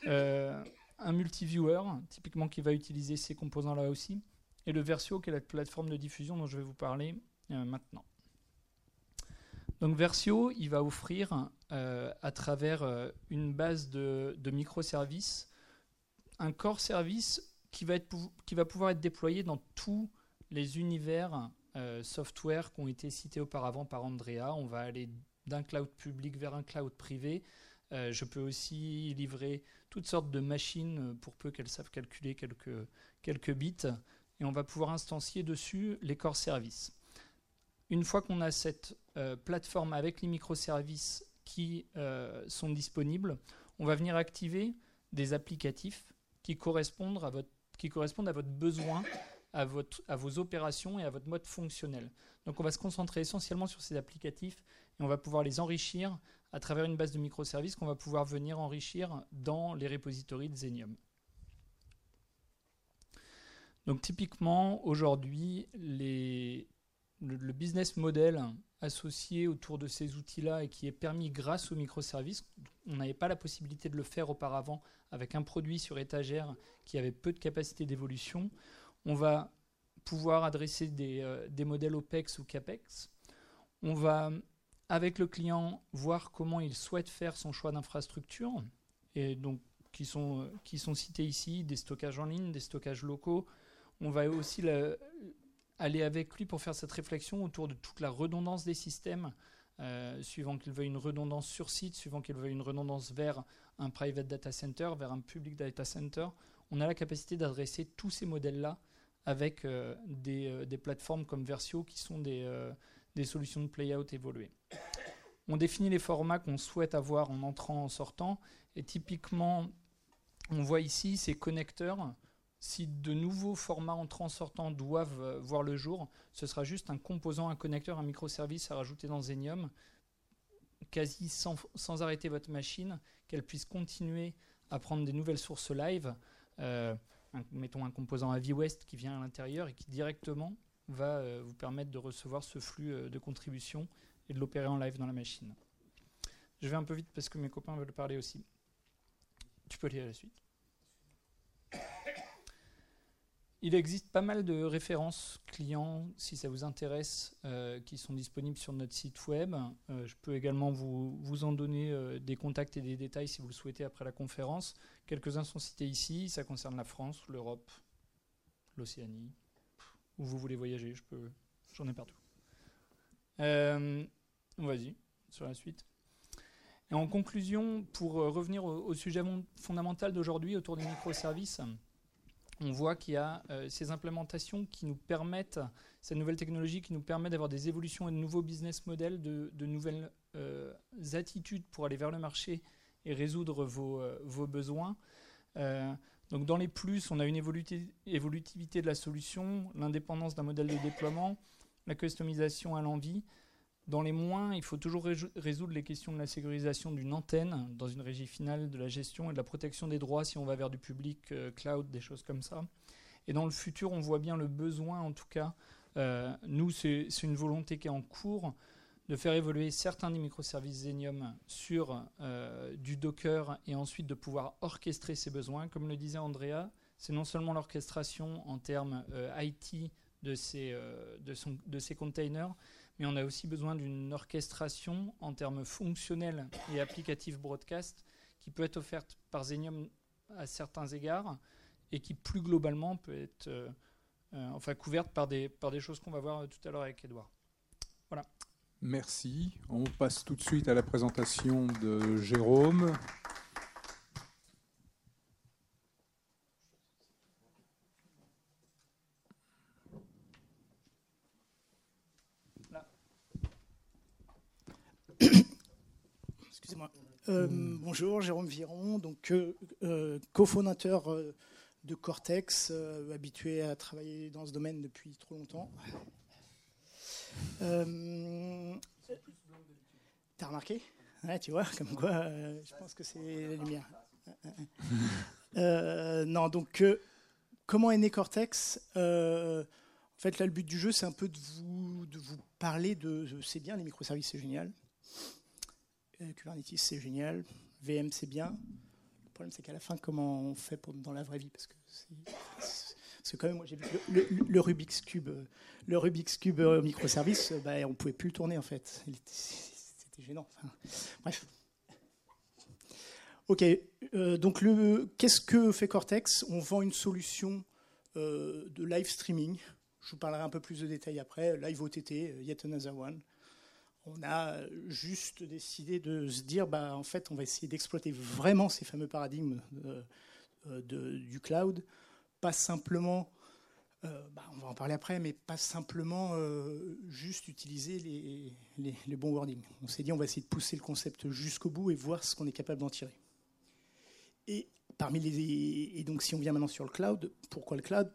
euh, un multiviewer, typiquement qui va utiliser ces composants-là aussi, et le Versio, qui est la plateforme de diffusion dont je vais vous parler euh, maintenant. Donc Versio, il va offrir euh, à travers une base de, microservices un core service qui va, pouvoir être déployé dans tous les univers euh, software qui ont été cités auparavant par Andrea. On va aller d'un cloud public vers un cloud privé. Euh, je peux aussi livrer toutes sortes de machines pour peu qu'elles savent calculer quelques, bits. Et on va pouvoir instancier dessus les core services. Une fois qu'on a cette euh, plateforme avec les microservices qui sont disponibles, on va venir activer des applicatifs qui correspondent à votre besoin à, vos opérations et à votre mode fonctionnel. Donc on va se concentrer essentiellement sur ces applicatifs et on va pouvoir les enrichir à travers une base de microservices qu'on va pouvoir venir enrichir dans les repositories de Zenium. Donc typiquement, aujourd'hui, les le, business model associé autour de ces outils-là et qui est permis grâce aux microservices. On n'avait pas la possibilité de le faire auparavant avec un produit sur étagère qui avait peu de capacité d'évolution. On va pouvoir adresser des, euh, des, modèles OPEX ou CAPEX. On va, avec le client, voir comment il souhaite faire son choix d'infrastructure, et donc qui sont, euh, cités ici, des stockages en ligne, des stockages locaux. On va aussi aller avec lui pour faire cette réflexion autour de toute la redondance des systèmes, euh, suivant qu'il veuille une redondance sur site, suivant qu'il veuille une redondance vers un private data center, vers un public data center. On a la capacité d'adresser tous ces modèles-là avec euh, euh, des, plateformes comme Versio qui sont des, des solutions de play-out évoluées. On définit les formats qu'on souhaite avoir en entrant, en sortant, et typiquement, on voit ici ces connecteurs si de nouveaux formats entrants sortants doivent euh, voir le jour, ce sera juste un composant, un connecteur, un microservice à rajouter dans Zenium, quasi sans, arrêter votre machine, qu'elle puisse continuer à prendre des nouvelles sources live. Euh, mettons un composant AVI West qui vient à l'intérieur et qui directement va euh, vous permettre de recevoir ce flux de contribution et de l'opérer en live dans la machine. Je vais un peu vite parce que mes copains veulent parler aussi. Tu peux à la suite. Il existe pas mal de références clients, si ça vous intéresse, euh, qui sont disponibles sur notre site web. Euh, je peux également vous, en donner euh, des contacts et des détails si vous le souhaitez après la conférence. Quelques-uns sont cités ici. Ça concerne la France, l'Europe, l'Océanie. Où vous voulez voyager, je peux, j'en ai partout. Vas-y, sur la suite. En conclusion, pour revenir au sujet fondamental d'aujourd'hui autour des microservices, on voit qu'il y a euh, ces implémentations qui nous permettent, cette nouvelle technologie qui nous permet d'avoir des évolutions et de nouveaux business models, de, nouvelles euh, attitudes pour aller vers le marché et résoudre vos, euh, besoins. donc dans les plus, on a une évolutivité de la solution, l'indépendance d'un modèle de déploiement, la customisation à l'envie, dans les moins, il faut toujours résoudre les questions de la sécurisation d'une antenne dans une régie finale, de la gestion et de la protection des droits si on va vers du public, euh, cloud, des choses comme ça. Et dans le futur, on voit bien le besoin, en tout cas, euh, nous, c'est une volonté qui est en cours de faire évoluer certains des microservices Zenium sur euh, du Docker et ensuite de pouvoir orchestrer ces besoins. Comme le disait Andrea, c'est non seulement l'orchestration en termes IT de ces containers, mais on a aussi besoin d'une orchestration en termes fonctionnels et applicatifs broadcast qui peut être offerte par Zenium à certains égards et qui plus globalement peut être euh, euh, enfin couverte par des, par des choses qu'on va voir tout à l'heure avec Edouard. Voilà. Merci. On passe tout de suite à la présentation de Jérôme. Euh, bonjour, Jérôme Viron, donc euh, euh, cofondateur de Cortex, habitué à travailler dans ce domaine depuis trop longtemps. T'as remarqué? Ouais, Tu vois, comme quoi, je pense que c'est la lumière. non, donc, comment est né Cortex? En fait, là, le but du jeu, c'est un peu de vous, de vous parler de. C'est bien, les microservices, c'est génial. Euh, Kubernetes, c'est génial. VM, c'est bien. Le problème, c'est qu'à la fin, comment on fait pour, dans la vraie vie Parce que quand même, le, Rubik's Cube, euh, le Rubik's Cube euh, microservice, bah, on pouvait plus le tourner en fait. C'était gênant. bref. Ok, donc qu'est-ce que fait Cortex? On vend une solution de live streaming. Je vous parlerai un peu plus de détails après. Live OTT, Yet Another One on a juste décidé de se dire, bah, en fait, on va essayer d'exploiter vraiment ces fameux paradigmes euh, du cloud, pas simplement, euh, bah, on va en parler après, mais pas simplement euh, juste utiliser les, les, bons wordings. On s'est dit, on va essayer de pousser le concept jusqu'au bout et voir ce qu'on est capable d'en tirer. Et parmi les, et donc, si on vient maintenant sur le cloud, pourquoi le cloud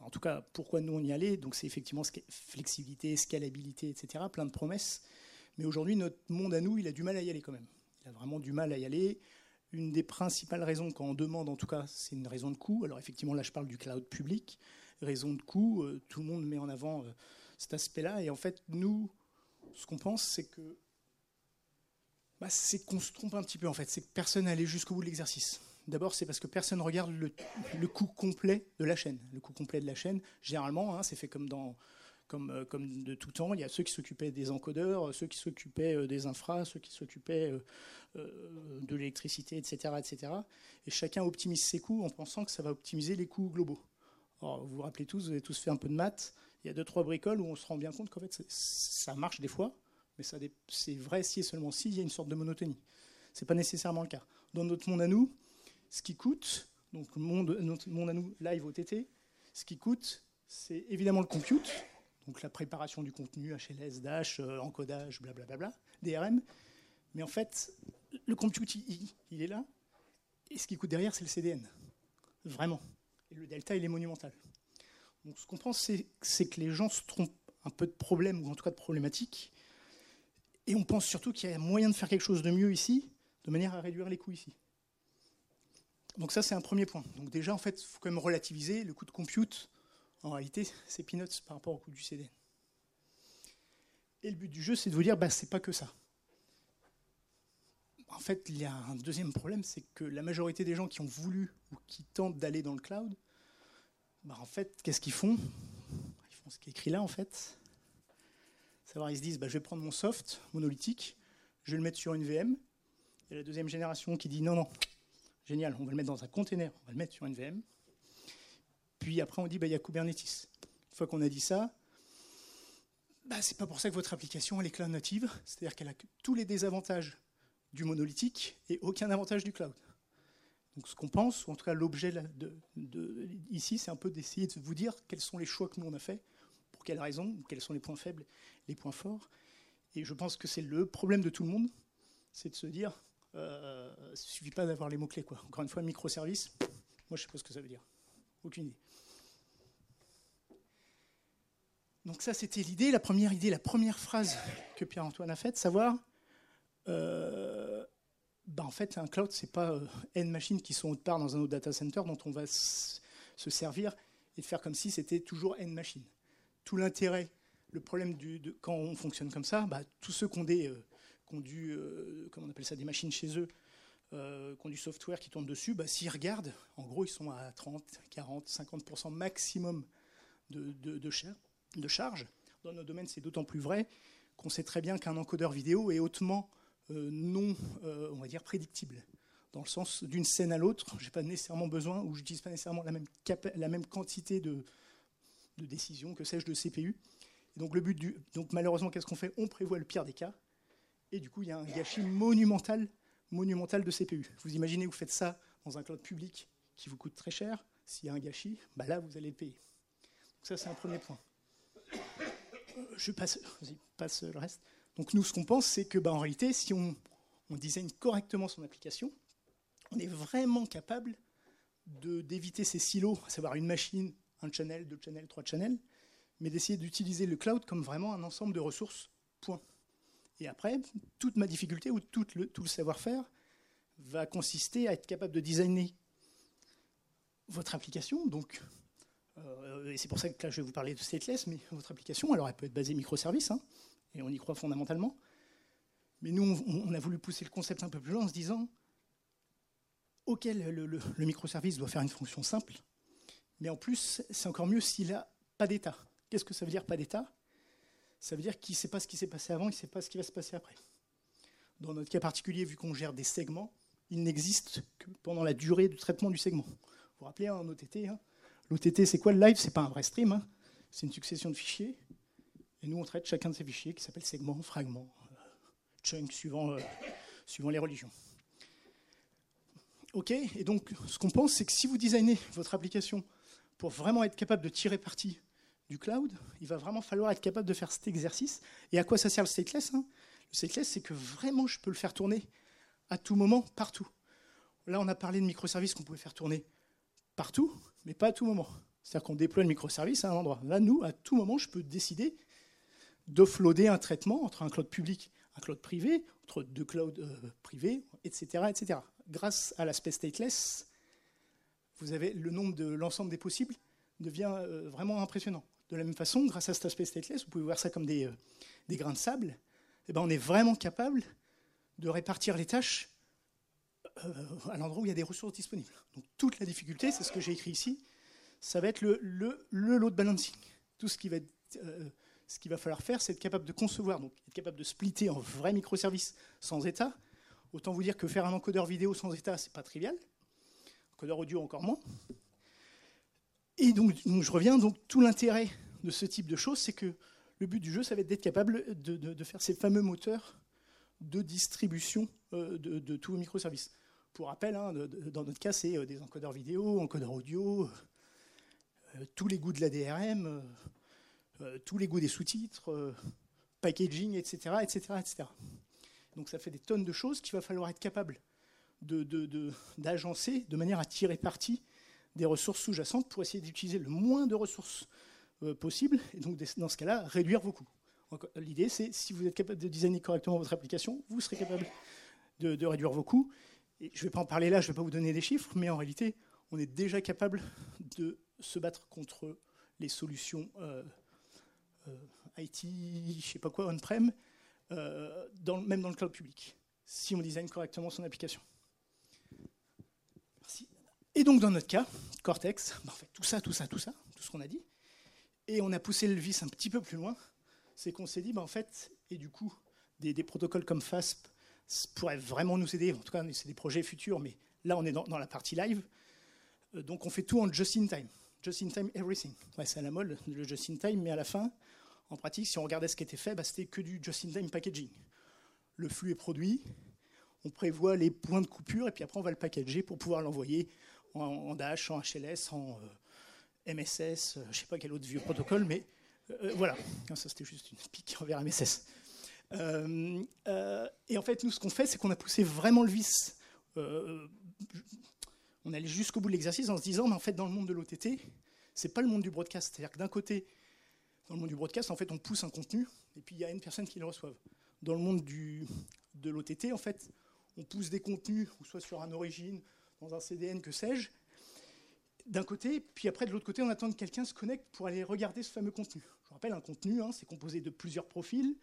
en tout cas, pourquoi nous on y allait Donc c'est effectivement flexibilité, scalabilité, etc. Plein de promesses. Mais aujourd'hui, notre monde à nous, il a du mal à y aller quand même. Il a vraiment du mal à y aller. Une des principales raisons, quand on demande en tout cas, c'est une raison de coût. Alors effectivement, là je parle du cloud public. Raison de coût, euh, tout le monde met en avant euh, cet aspect-là. Et en fait, nous, ce qu'on pense, c'est que bah, c'est qu'on se trompe un petit peu en fait. C'est que personne allé jusqu'au bout de l'exercice. D'abord, c'est parce que personne regarde le, coût complet de la chaîne. Le coût complet de la chaîne, généralement, hein, c'est fait euh, comme, de tout temps. Il y a ceux qui s'occupaient des encodeurs, ceux qui s'occupaient euh, des infras, ceux qui s'occupaient euh, de l'électricité, etc., etc. Et chacun optimise ses coûts en pensant que ça va optimiser les coûts globaux. vous vous rappelez tous, vous avez tous fait un peu de maths. Il y a deux, trois bricoles où on se rend bien compte qu'en fait, ça marche des fois, mais c'est vrai si et seulement si il y a une sorte de monotonie. Ce n'est pas nécessairement le cas. Dans notre monde à nous, ce qui coûte, donc notre monde à nous, live OTT, ce qui coûte, c'est évidemment le compute, donc la préparation du contenu, HLS, Dash, euh, encodage, blablabla, DRM. Mais en fait, le compute, il, il, est là, et ce qui coûte derrière, c'est le CDN. Vraiment. Et le delta, il est monumental. Donc ce qu'on pense, c'est que les gens se trompent un peu de problèmes, ou en tout cas de problématiques, et on pense surtout qu'il y a moyen de faire quelque chose de mieux ici, de manière à réduire les coûts ici. Donc ça, c'est un premier point. Donc déjà, en fait, il faut quand même relativiser le coût de compute. En réalité, c'est peanuts par rapport au coût du CDN. Et le but du jeu, c'est de vous dire, bah, c'est pas que ça. En fait, il y a un deuxième problème, c'est que la majorité des gens qui ont voulu ou qui tentent d'aller dans le cloud, bah, en fait, qu'est-ce qu'ils font? Ils font ce qui est écrit là, en fait. Savoir, ils se disent, bah, je vais prendre mon soft monolithique, je vais le mettre sur une VM. Il y a la deuxième génération qui dit, non, non, génial, on va le mettre dans un container, on va le mettre sur une VM. Puis après, on dit, bah, il y a Kubernetes. Une fois qu'on a dit ça, bah, c'est pas pour ça que votre application elle est cloud native, c'est-à-dire qu'elle a tous les désavantages du monolithique et aucun avantage du cloud. Donc ce qu'on pense, ou en tout cas l'objet ici, c'est un peu d'essayer de vous dire quels sont les choix que nous on a fait, pour quelles raisons, quels sont les points faibles, les points forts. Et je pense que c'est le problème de tout le monde, c'est de se dire, euh, il ne suffit pas d'avoir les mots-clés. Quoi. Encore une fois, microservice, moi je ne sais pas ce que ça veut dire. Aucune idée. Donc ça, c'était l'idée, la première idée, la première phrase que Pierre-Antoine a faite, savoir, euh, bah en fait, un cloud, c'est pas euh, N machines qui sont autre part dans un autre data center dont on va se servir et faire comme si c'était toujours N machines. Tout l'intérêt, le problème du, de, quand on fonctionne comme ça, bah, tous ceux qui ont des, euh, euh, comment on appelle ça, des machines chez eux, euh, qui ont du software qui tourne dessus, bah, s'ils regardent, en gros, ils sont à 30, 40, 50% maximum de, de, de, charge. Dans nos domaines, c'est d'autant plus vrai qu'on sait très bien qu'un encodeur vidéo est hautement euh, non, euh, on va dire, prédictible. Dans le sens d'une scène à l'autre, je n'ai pas nécessairement besoin, ou je n'utilise pas nécessairement la même, la même quantité de, de décisions, que sais-je, de CPU. donc, le but du, donc malheureusement, qu'est-ce qu'on fait? On prévoit le pire des cas, et du coup, il y a un gâchis monumental, monumental de CPU. Vous imaginez, vous faites ça dans un cloud public qui vous coûte très cher. S'il y a un gâchis, bah là, vous allez le payer. Donc ça, c'est un premier point. Je passe, passe le reste. Donc nous, ce qu'on pense, c'est que bah, en réalité, si on, on design correctement son application, on est vraiment capable d'éviter ces silos, à savoir une machine, un channel, deux channels, trois channels, mais d'essayer d'utiliser le cloud comme vraiment un ensemble de ressources, point. Et après, toute ma difficulté ou tout le, savoir-faire va consister à être capable de designer votre application. Donc, euh, et c'est pour ça que là, je vais vous parler de stateless, mais votre application, alors elle peut être basée microservice, hein, et on y croit fondamentalement. Mais nous, on, a voulu pousser le concept un peu plus loin en se disant, OK, le, le microservice doit faire une fonction simple, mais en plus, c'est encore mieux s'il n'a pas d'état. Qu'est-ce que ça veut dire pas d'état? Ça veut dire qu'il ne sait pas ce qui s'est passé avant, il ne sait pas ce qui va se passer après. Dans notre cas particulier, vu qu'on gère des segments, il n'existe que pendant la durée du traitement du segment. Vous vous rappelez en OTT hein L'OTT, c'est quoi le live? C'est pas un vrai stream, hein c'est une succession de fichiers. Et nous, on traite chacun de ces fichiers qui s'appelle segment, fragment, euh, chunk, suivant, euh, suivant les religions. OK Et donc, ce qu'on pense, c'est que si vous designez votre application pour vraiment être capable de tirer parti du cloud, il va vraiment falloir être capable de faire cet exercice. Et à quoi ça sert le stateless hein? Le stateless, c'est que vraiment, je peux le faire tourner à tout moment, partout. Là, on a parlé de microservices qu'on pouvait faire tourner partout, mais pas à tout moment. C'est-à-dire qu'on déploie le microservice à un endroit. Là, nous, à tout moment, je peux décider d'offloader un traitement entre un cloud public, un cloud privé, entre deux clouds euh, privés, etc., etc. Grâce à l'aspect stateless, vous avez le nombre de l'ensemble des possibles devient euh, vraiment impressionnant. De la même façon, grâce à cet aspect stateless, vous pouvez voir ça comme des, euh, grains de sable, eh ben, on est vraiment capable de répartir les tâches euh, à l'endroit où il y a des ressources disponibles. Donc toute la difficulté, c'est ce que j'ai écrit ici, ça va être le, le, le load balancing. Tout ce qui va, euh, qu'il va falloir faire, c'est être capable de concevoir, donc être capable de splitter en vrais microservices sans état. Autant vous dire que faire un encodeur vidéo sans état, c'est pas trivial. Encodeur audio encore moins. Et donc, je reviens, donc tout l'intérêt de ce type de choses, c'est que le but du jeu, ça va être d'être capable de, faire ces fameux moteurs de distribution euh, de, tous vos microservices. Pour rappel, hein, dans notre cas, c'est euh, des encodeurs vidéo, encodeurs audio, euh, tous les goûts de la DRM, tous les goûts des sous-titres, packaging, etc., etc., etc. Donc ça fait des tonnes de choses qu'il va falloir être capable d'agencer de, de, de, manière à tirer parti des ressources sous-jacentes pour essayer d'utiliser le moins de ressources euh, possible, et donc dans ce cas-là, réduire vos coûts. L'idée, c'est si vous êtes capable de designer correctement votre application, vous serez capable de, réduire vos coûts. Je ne vais pas en parler là, je ne vais pas vous donner des chiffres, mais en réalité, on est déjà capable de se battre contre les solutions euh, euh, IT, je ne sais pas quoi, on-prem, même dans le cloud public, si on design correctement son application. Et donc, dans notre cas, Cortex, ben, en fait, tout ça, tout ça, tout ça, tout ce qu'on a dit, et on a poussé le vice un petit peu plus loin, c'est qu'on s'est dit, ben, en fait, et du coup, des, protocoles comme FASP pourraient vraiment nous aider. En tout cas, c'est des projets futurs, mais là, on est dans, la partie live. Euh, donc, on fait tout en just in time. Just in time everything. Ouais, c'est à la mode, le just in time, mais à la fin, en pratique, si on regardait ce qui était fait, bah, c'était que du just in time packaging. Le flux est produit, on prévoit les points de coupure, et puis après, on va le packager pour pouvoir l'envoyer en, Dash, en HLS, en euh, MSS, euh, je ne sais pas quel autre vieux protocole, mais euh, voilà, ça c'était juste une pique envers MSS. Euh, euh, et en fait, nous, ce qu'on fait, c'est qu'on a poussé vraiment le vice. Euh, on allait jusqu'au bout de l'exercice en se disant, mais en fait, dans le monde de l'OTT, c'est pas le monde du broadcast. C'est-à-dire que d'un côté, dans le monde du broadcast, en fait, on pousse un contenu et puis il y a une personne qui le reçoive. Dans le monde du, de l'OTT, en fait, on pousse des contenus, soit sur un origine, dans un CDN, que sais-je, d'un côté, puis après de l'autre côté, on attend que quelqu'un se connecte pour aller regarder ce fameux contenu. Je rappelle, un contenu, hein, c'est composé de plusieurs profils,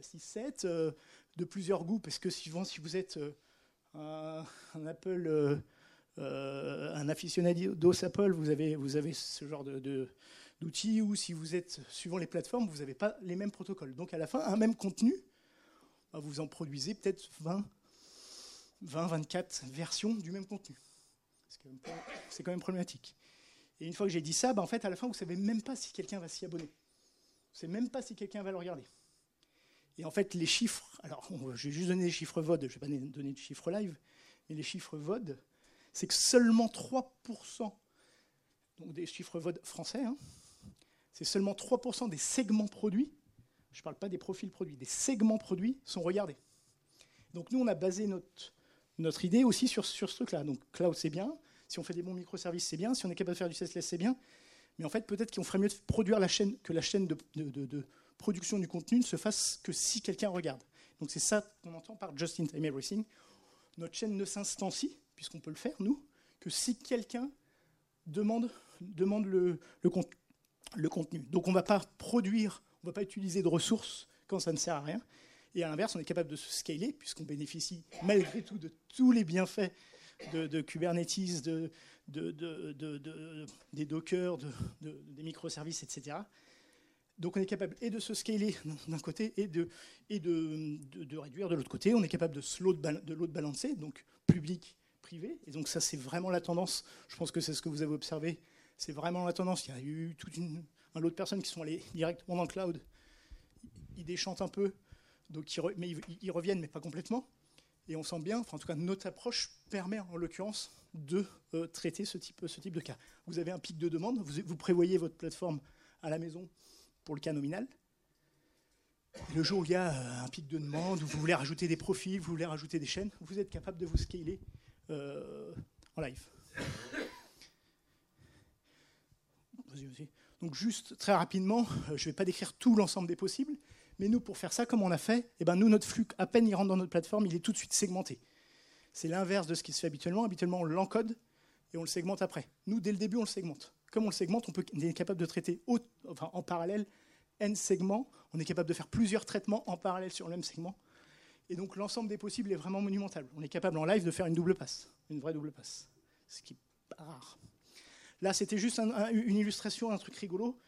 6, 7, euh, de plusieurs goûts, parce que suivant si vous êtes euh, un, Apple, euh, un aficionados Apple, vous avez, vous avez ce genre d'outils, ou si vous êtes, suivant les plateformes, vous n'avez pas les mêmes protocoles. Donc à la fin, un même contenu, bah, vous en produisez peut-être 20, 20, 24 versions du même contenu. C'est quand même problématique. Et une fois que j'ai dit ça, bah en fait, à la fin, vous ne savez même pas si quelqu'un va s'y abonner. Vous ne savez même pas si quelqu'un va le regarder. Et en fait, les chiffres, alors je vais juste donner les chiffres VOD, je ne vais pas donner de chiffres live, mais les chiffres VOD, c'est que seulement 3%, donc des chiffres VOD français, hein, c'est seulement 3% des segments produits, je ne parle pas des profils produits, des segments produits sont regardés. Donc nous, on a basé notre, notre idée aussi sur, sur ce truc-là. Donc cloud, c'est bien. Si on fait des bons microservices, c'est bien. Si on est capable de faire du CSLS, c'est bien. Mais en fait, peut-être qu'on ferait mieux de produire la chaîne, que la chaîne de, de, production du contenu ne se fasse que si quelqu'un regarde. Donc c'est ça qu'on entend par just in time everything. Notre chaîne ne s'instancie, puisqu'on peut le faire, nous, que si quelqu'un demande, demande le, le, contenu. Donc on ne va pas produire, on ne va pas utiliser de ressources quand ça ne sert à rien. Et à l'inverse, on est capable de se scaler, puisqu'on bénéficie malgré tout de tous les bienfaits de, Kubernetes, de, de, des Docker, des microservices, etc. Donc on est capable et de se scaler d'un côté et, de, de, réduire de l'autre côté. On est capable de slow de l'autre balancer, donc public, privé. Et donc ça c'est vraiment la tendance. Je pense que c'est ce que vous avez observé. C'est vraiment la tendance. Il y a eu toute une, un lot de personnes qui sont allées directement dans le cloud. Ils déchantent un peu, donc ils, mais ils, reviennent, mais pas complètement. Et on sent bien, enfin, en tout cas notre approche permet en l'occurrence de euh, traiter ce type, de cas. Vous avez un pic de demande, vous, prévoyez votre plateforme à la maison pour le cas nominal. Le jour où il y a euh, un pic de demande, où vous voulez rajouter des profils, vous voulez rajouter des chaînes, vous êtes capable de vous scaler euh, en live. Donc juste très rapidement, je ne vais pas décrire tout l'ensemble des possibles, mais nous, pour faire ça, comme on a fait, eh ben, nous, notre flux, à peine il rentre dans notre plateforme, il est tout de suite segmenté. C'est l'inverse de ce qui se fait habituellement. Habituellement, on l'encode et on le segmente après. Nous, dès le début, on le segmente. comme on le segmente, on, est capable de traiter en parallèle n segments. On est capable de faire plusieurs traitements en parallèle sur le même segment. Et donc l'ensemble des possibles est vraiment monumental. On est capable en live de faire une double passe, une vraie double passe, ce qui est rare. Là, c'était juste une illustration, un truc rigolo.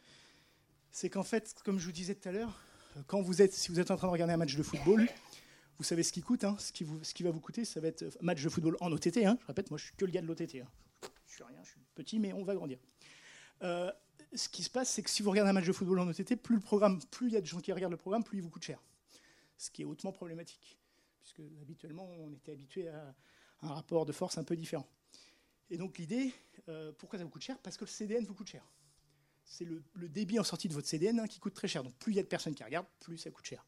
C'est qu'en fait, comme je vous disais tout à l'heure, quand vous êtes, si vous êtes en train de regarder un match de football, vous savez ce qui coûte, hein, ce, qui va vous coûter, ça va être match de football en OTT. Hein. je répète, moi je suis que le gars de l'OTT. Hein. Je suis rien, je suis petit, mais on va grandir. Euh, ce qui se passe, c'est que si vous regardez un match de football en OTT, plus le programme, plus il y a de gens qui regardent le programme, plus il vous coûte cher. Ce qui est hautement problématique, puisque habituellement on était habitué à un rapport de force un peu différent. Et donc l'idée, euh, pourquoi ça vous coûte cher? Parce que le CDN vous coûte cher. C'est le, débit en sortie de votre CDN qui coûte très cher. Donc plus il y a de personnes qui regardent, plus ça coûte cher.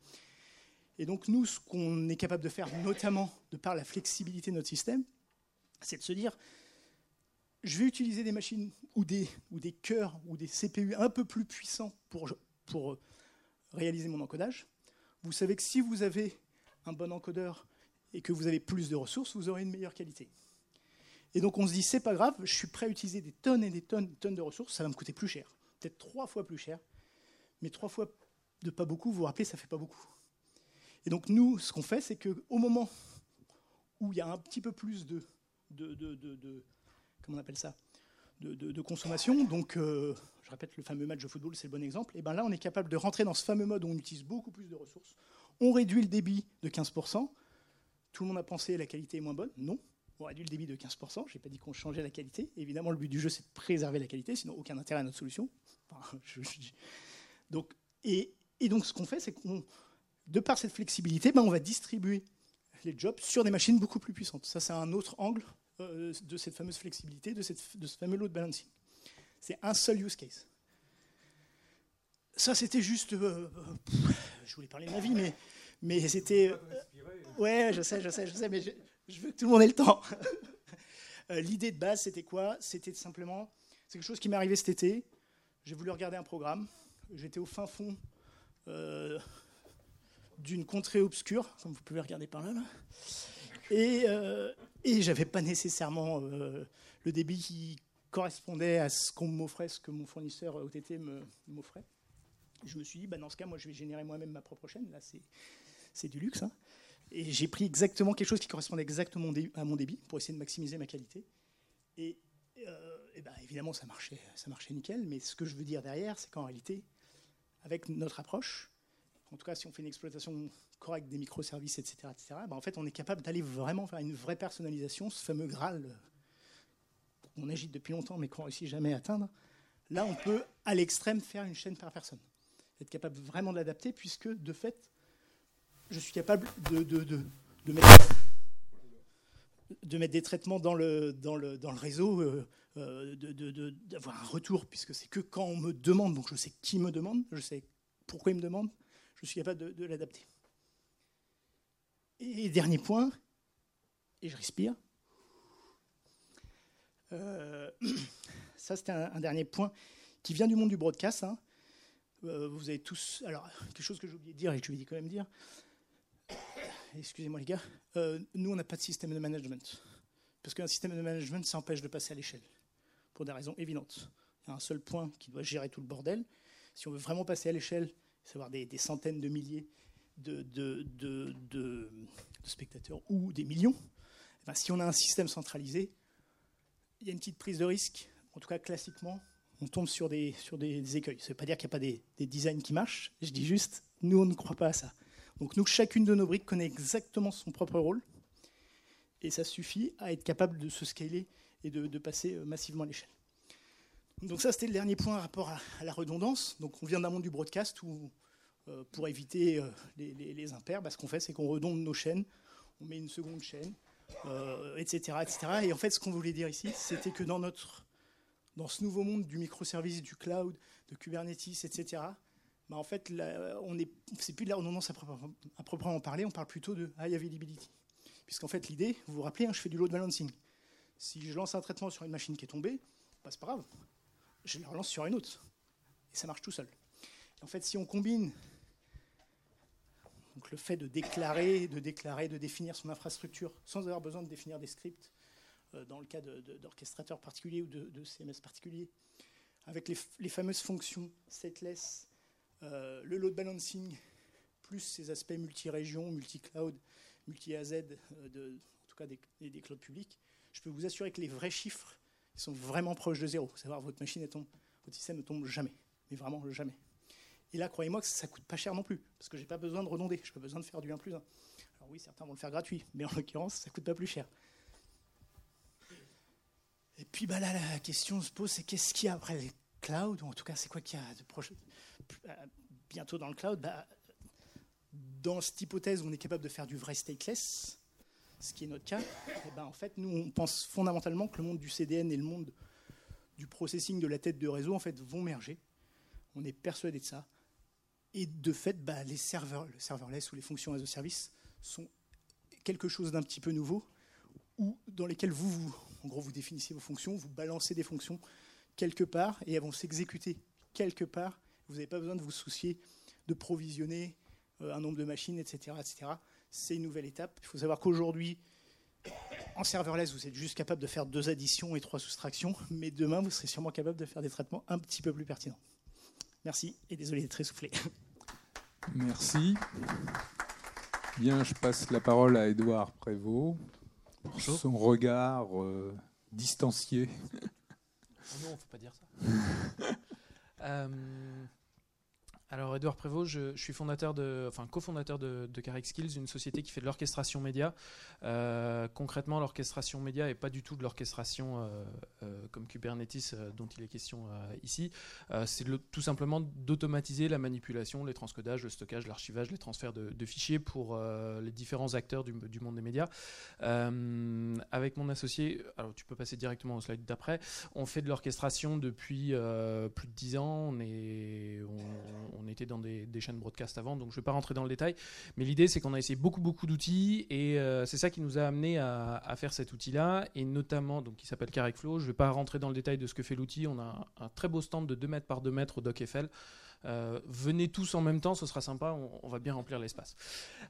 Et donc nous, ce qu'on est capable de faire, notamment de par la flexibilité de notre système, c'est de se dire, je vais utiliser des machines ou des, cœurs ou des CPU un peu plus puissants pour, réaliser mon encodage. Vous savez que si vous avez un bon encodeur et que vous avez plus de ressources, vous aurez une meilleure qualité. Et donc on se dit, c'est pas grave, je suis prêt à utiliser des tonnes et des tonnes de ressources, ça va me coûter plus cher, peut-être trois fois plus cher, mais trois fois de pas beaucoup, vous vous rappelez, ça fait pas beaucoup. Et donc nous, ce qu'on fait, c'est qu'au moment où il y a un petit peu plus de, de, comment on appelle ça, de, consommation, donc euh, je répète, le fameux match de football, c'est le bon exemple, et bien là, on est capable de rentrer dans ce fameux mode où on utilise beaucoup plus de ressources, on réduit le débit de 15%, tout le monde a pensé la qualité est moins bonne, non, on réduit le débit de 15%, je n'ai pas dit qu'on changeait la qualité, évidemment le but du jeu c'est de préserver la qualité, sinon aucun intérêt à notre solution. donc, et, et donc ce qu'on fait, c'est qu'on de par cette flexibilité, ben, on va distribuer les jobs sur des machines beaucoup plus puissantes. Ça, c'est un autre angle euh, de cette fameuse flexibilité, de, cette, de ce fameux load balancing. C'est un seul use case. Ça, c'était juste. Euh, je voulais parler de ma vie, mais, mais c'était. Euh, ouais, je sais, je sais, je sais, mais je, veux que tout le monde ait le temps. L'idée de base, c'était quoi? C'était simplement. C'est quelque chose qui m'est arrivé cet été. J'ai voulu regarder un programme. J'étais au fin fond d'une contrée obscure, comme vous pouvez regarder par là. Et, euh, et j'avais pas nécessairement euh, le débit qui correspondait à ce qu'on m'offrait, ce que mon fournisseur OTT m'offrait. Je me suis dit, bah, dans ce cas, moi, je vais générer moi-même ma propre chaîne. Là, c'est du luxe. Hein. Et j'ai pris exactement quelque chose qui correspondait exactement à mon débit pour essayer de maximiser ma qualité. Et, euh, ben, évidemment, ça marchait, ça marchait nickel. Mais ce que je veux dire derrière, c'est qu'en réalité, avec notre approche, en tout cas si on fait une exploitation correcte des microservices, etc., etc., ben, en fait on est capable d'aller vraiment faire une vraie personnalisation, ce fameux Graal qu'on agite depuis longtemps mais qu'on réussit jamais à atteindre. Là on peut à l'extrême faire une chaîne par personne. Être capable vraiment de l'adapter puisque de fait je suis capable de, mettre, de mettre des traitements dans le, réseau, euh, euh, d'avoir un retour, puisque c'est que quand on me demande, donc je sais qui me demande, je sais pourquoi il me demande, je suis capable de, l'adapter. Et dernier point, et je respire. Euh, ça, c'était un, dernier point qui vient du monde du broadcast. Hein. Vous avez tous. Alors, quelque chose que j'ai oublié de dire et que je vais quand même dire. Excusez-moi, les gars. Euh, nous, on n'a pas de système de management. Parce qu'un système de management, ça empêche de passer à l'échelle. Pour des raisons évidentes. Il y a un seul point qui doit gérer tout le bordel. Si on veut vraiment passer à l'échelle, savoir des, des, centaines de milliers de, spectateurs ou des millions, eh ben, si on a un système centralisé, il y a une petite prise de risque. En tout cas, classiquement, on tombe sur des, sur des, écueils. Ça ne veut pas dire qu'il n'y a pas des, des, designs qui marchent. Je dis juste, nous, on ne croit pas à ça. Donc nous, chacune de nos briques connaît exactement son propre rôle. Et ça suffit à être capable de se scaler et de, passer euh, massivement à l'échelle. Donc ça, c'était le dernier point rapport à, la redondance. Donc on vient d'un monde du broadcast où, euh, pour éviter euh, les, impairs, bah, ce qu'on fait, c'est qu'on redonde nos chaînes, on met une seconde chaîne, etc., etc. Et en fait, ce qu'on voulait dire ici, c'était que dans notre dans ce nouveau monde du microservice, du cloud, de Kubernetes, etc., bah en fait, on est, c'est plus de la redondance à, proprement parler, on parle plutôt de high availability. Puisqu'en fait, l'idée, vous vous rappelez, hein, je fais du load balancing. Si je lance un traitement sur une machine qui est tombée, bah, c'est pas grave je la relance sur une autre. Et ça marche tout seul. en fait, si on combine le fait de déclarer, de déclarer, de définir son infrastructure sans avoir besoin de définir des scripts, euh, dans le cas d'orchestrateurs particuliers ou de, CMS particuliers, avec les, fameuses fonctions setless, euh, le load balancing, plus ces aspects multi-région, multi-cloud, multi-AZ, euh, en tout cas des, des, clouds publics, je peux vous assurer que les vrais chiffres ils sont vraiment proches de zéro. Savoir votre machine, tombe, votre système ne tombe jamais, mais vraiment jamais. Et là, croyez-moi que ça ne coûte pas cher non plus, parce que je n'ai pas besoin de redonder, je n'ai pas besoin de faire du 1 plus 1. Alors oui, certains vont le faire gratuit, mais en l'occurrence, ça coûte pas plus cher. Et puis bah là, la question se pose, c'est qu'est-ce qu'il y a après les clouds, ou en tout cas, c'est quoi qu'il y a de proche, bientôt dans le cloud bah, Dans cette hypothèse, on est capable de faire du vrai stateless, ce qui est notre cas. Et ben, en fait, nous, on pense fondamentalement que le monde du CDN et le monde du processing de la tête de réseau en fait, vont merger. On est persuadé de ça. Et de fait, bah, les serveurs, le serverless ou les fonctions as a service sont quelque chose d'un petit peu nouveau, ou dans lesquels vous, vous en gros, vous définissez vos fonctions, vous balancez des fonctions quelque part et elles vont s'exécuter quelque part. Vous n'avez pas besoin de vous soucier de provisionner euh, un nombre de machines, etc. etc. C'est une nouvelle étape. Il faut savoir qu'aujourd'hui, en serverless, vous êtes juste capable de faire deux additions et trois soustractions, mais demain, vous serez sûrement capable de faire des traitements un petit peu plus pertinents. Merci et désolé d'être essoufflé. Merci. Bien, je passe la parole à Édouard Prévost son regard euh, distancié. Oh non, faut pas dire ça. euh, alors, Edouard Prévost, je, suis cofondateur de, de Carrick Skills, une société qui fait de l'orchestration média. Euh, concrètement, l'orchestration média n'est pas du tout de l'orchestration euh, euh, comme Kubernetes dont il est question ici. c'est tout simplement d'automatiser la manipulation, les transcodages, le stockage, l'archivage, les transferts de, fichiers pour les différents acteurs du, monde des médias. avec mon associé, alors tu peux passer directement au slide d'après, on fait de l'orchestration depuis plus de 10 ans. Était dans des, chaînes broadcast avant, donc je ne vais pas rentrer dans le détail. Mais l'idée, c'est qu'on a essayé beaucoup, beaucoup d'outils, et euh, c'est ça qui nous a amené à, faire cet outil-là, et notamment, qui s'appelle CarrecFlow. Je ne vais pas rentrer dans le détail de ce que fait l'outil. On a un, très beau stand de 2 mètres par 2 mètres au Doc Eiffel. Euh, venez tous en même temps, ce sera sympa, on, va bien remplir l'espace.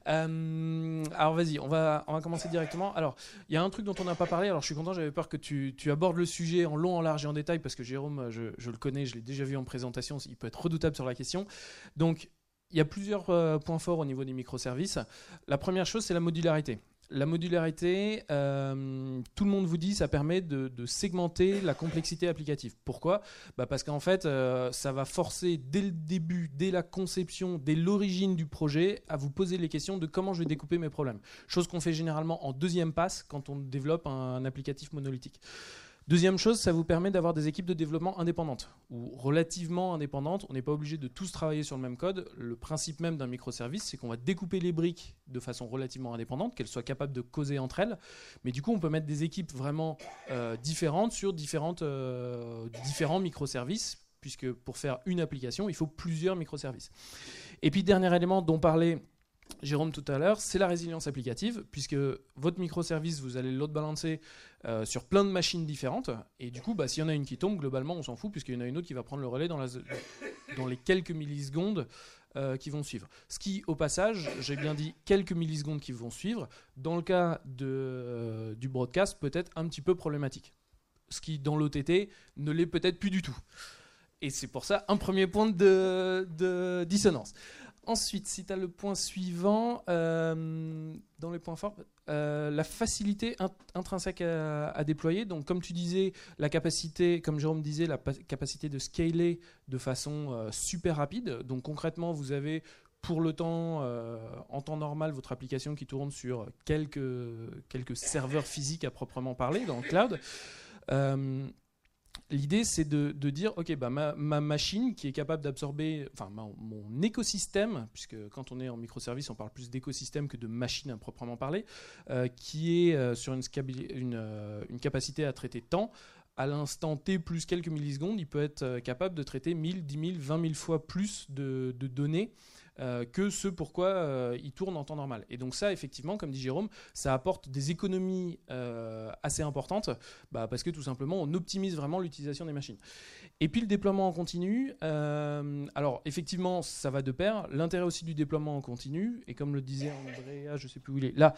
Euh, alors vas-y, on va, on va commencer directement. Alors, il y a un truc dont on n'a pas parlé, alors je suis content, j'avais peur que tu, tu, abordes le sujet en long, en large et en détail, parce que Jérôme, je, je le connais, je l'ai déjà vu en présentation, il peut être redoutable sur la question. Donc, il y a plusieurs euh, points forts au niveau des microservices. La première chose, c'est la modularité. La modularité, euh, tout le monde vous dit, ça permet de, segmenter la complexité applicative. Pourquoi? Bah Parce qu'en fait, euh, ça va forcer dès le début, dès la conception, dès l'origine du projet, à vous poser les questions de comment je vais découper mes problèmes. Chose qu'on fait généralement en deuxième passe quand on développe un applicatif monolithique. Deuxième chose, ça vous permet d'avoir des équipes de développement indépendantes ou relativement indépendantes. On n'est pas obligé de tous travailler sur le même code. Le principe même d'un microservice, c'est qu'on va découper les briques de façon relativement indépendante, qu'elles soient capables de causer entre elles. Mais du coup, on peut mettre des équipes vraiment euh, différentes sur différentes, euh, différents microservices, puisque pour faire une application, il faut plusieurs microservices. Et puis, dernier élément dont parlait Jérôme tout à l'heure, c'est la résilience applicative, puisque votre microservice, vous allez le load balancer euh, sur plein de machines différentes, et du coup, bah, s'il y en a une qui tombe, globalement, on s'en fout, puisqu'il y en a une autre qui va prendre le relais dans, les quelques millisecondes euh, qui vont suivre. Ce qui, au passage, j'ai bien dit quelques millisecondes qui vont suivre, dans le cas euh, du broadcast, peut être un petit peu problématique. Ce qui, dans l'OTT, ne l'est peut-être plus du tout. Et c'est pour ça un premier point de dissonance. Ensuite, si tu as le point suivant, euh, dans les points forts, euh, la facilité intrinsèque à, déployer. Donc, comme tu disais, la capacité, comme Jérôme disait, la capacité de scaler de façon euh, super rapide. Donc, concrètement, vous avez pour le temps, en temps normal, votre application qui tourne sur quelques, quelques serveurs physiques à proprement parler dans le cloud. L'idée, c'est de, dire, OK, bah, ma, machine qui est capable d'absorber, enfin, mon écosystème, puisque quand on est en microservice, on parle plus d'écosystème que de machine à proprement parler, euh, qui est euh, sur une, euh, une, capacité à traiter temps, à l'instant T plus quelques millisecondes, il peut être capable de traiter 1000, 10 000, 20 000 fois plus de, données euh, que ce pourquoi euh, il tourne en temps normal. Et donc ça, effectivement, comme dit Jérôme, ça apporte des économies euh, assez importantes, bah, parce que tout simplement, on optimise vraiment l'utilisation des machines. Et puis le déploiement en continu, euh, alors effectivement, ça va de pair. L'intérêt aussi du déploiement en continu, et comme le disait Andrea, je sais plus où il est, là,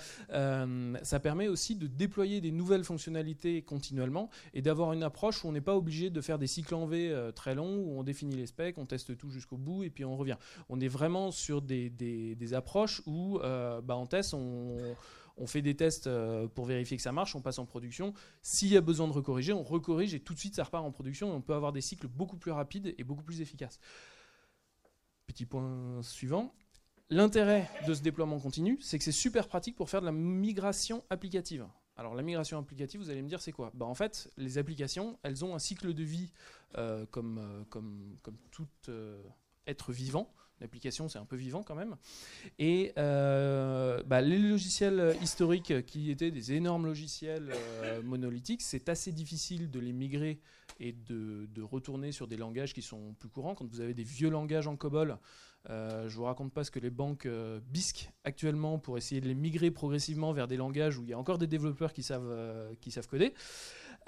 ça permet aussi de déployer des nouvelles fonctionnalités continuellement et d'avoir une approche où on n'est pas obligé de faire des cycles en V très longs, où on définit les specs, on teste tout jusqu'au bout et puis on revient. On est vraiment sur des, des- approches où euh, bah, en test, on, on fait des tests euh, pour vérifier que ça marche, on passe en production. S'il y a besoin de recorriger, on recorrige et tout de suite ça repart en production on peut avoir des cycles beaucoup plus rapides et beaucoup plus efficaces. Petit point suivant. L'intérêt de ce déploiement continu, c'est que c'est super pratique pour faire de la migration applicative. Alors la migration applicative, vous allez me dire c'est quoi? Bah, En fait, les applications, elles ont un cycle de vie euh, comme, tout être vivant. L'application, c'est un peu vivant quand même. Et euh, bah, les logiciels historiques qui étaient des énormes logiciels euh, monolithiques, c'est assez difficile de les migrer et de, retourner sur des langages qui sont plus courants. Quand vous avez des vieux langages en COBOL, euh, je vous raconte pas ce que les banques euh, bisquent actuellement pour essayer de les migrer progressivement vers des langages où il y a encore des développeurs qui savent, euh, qui savent coder.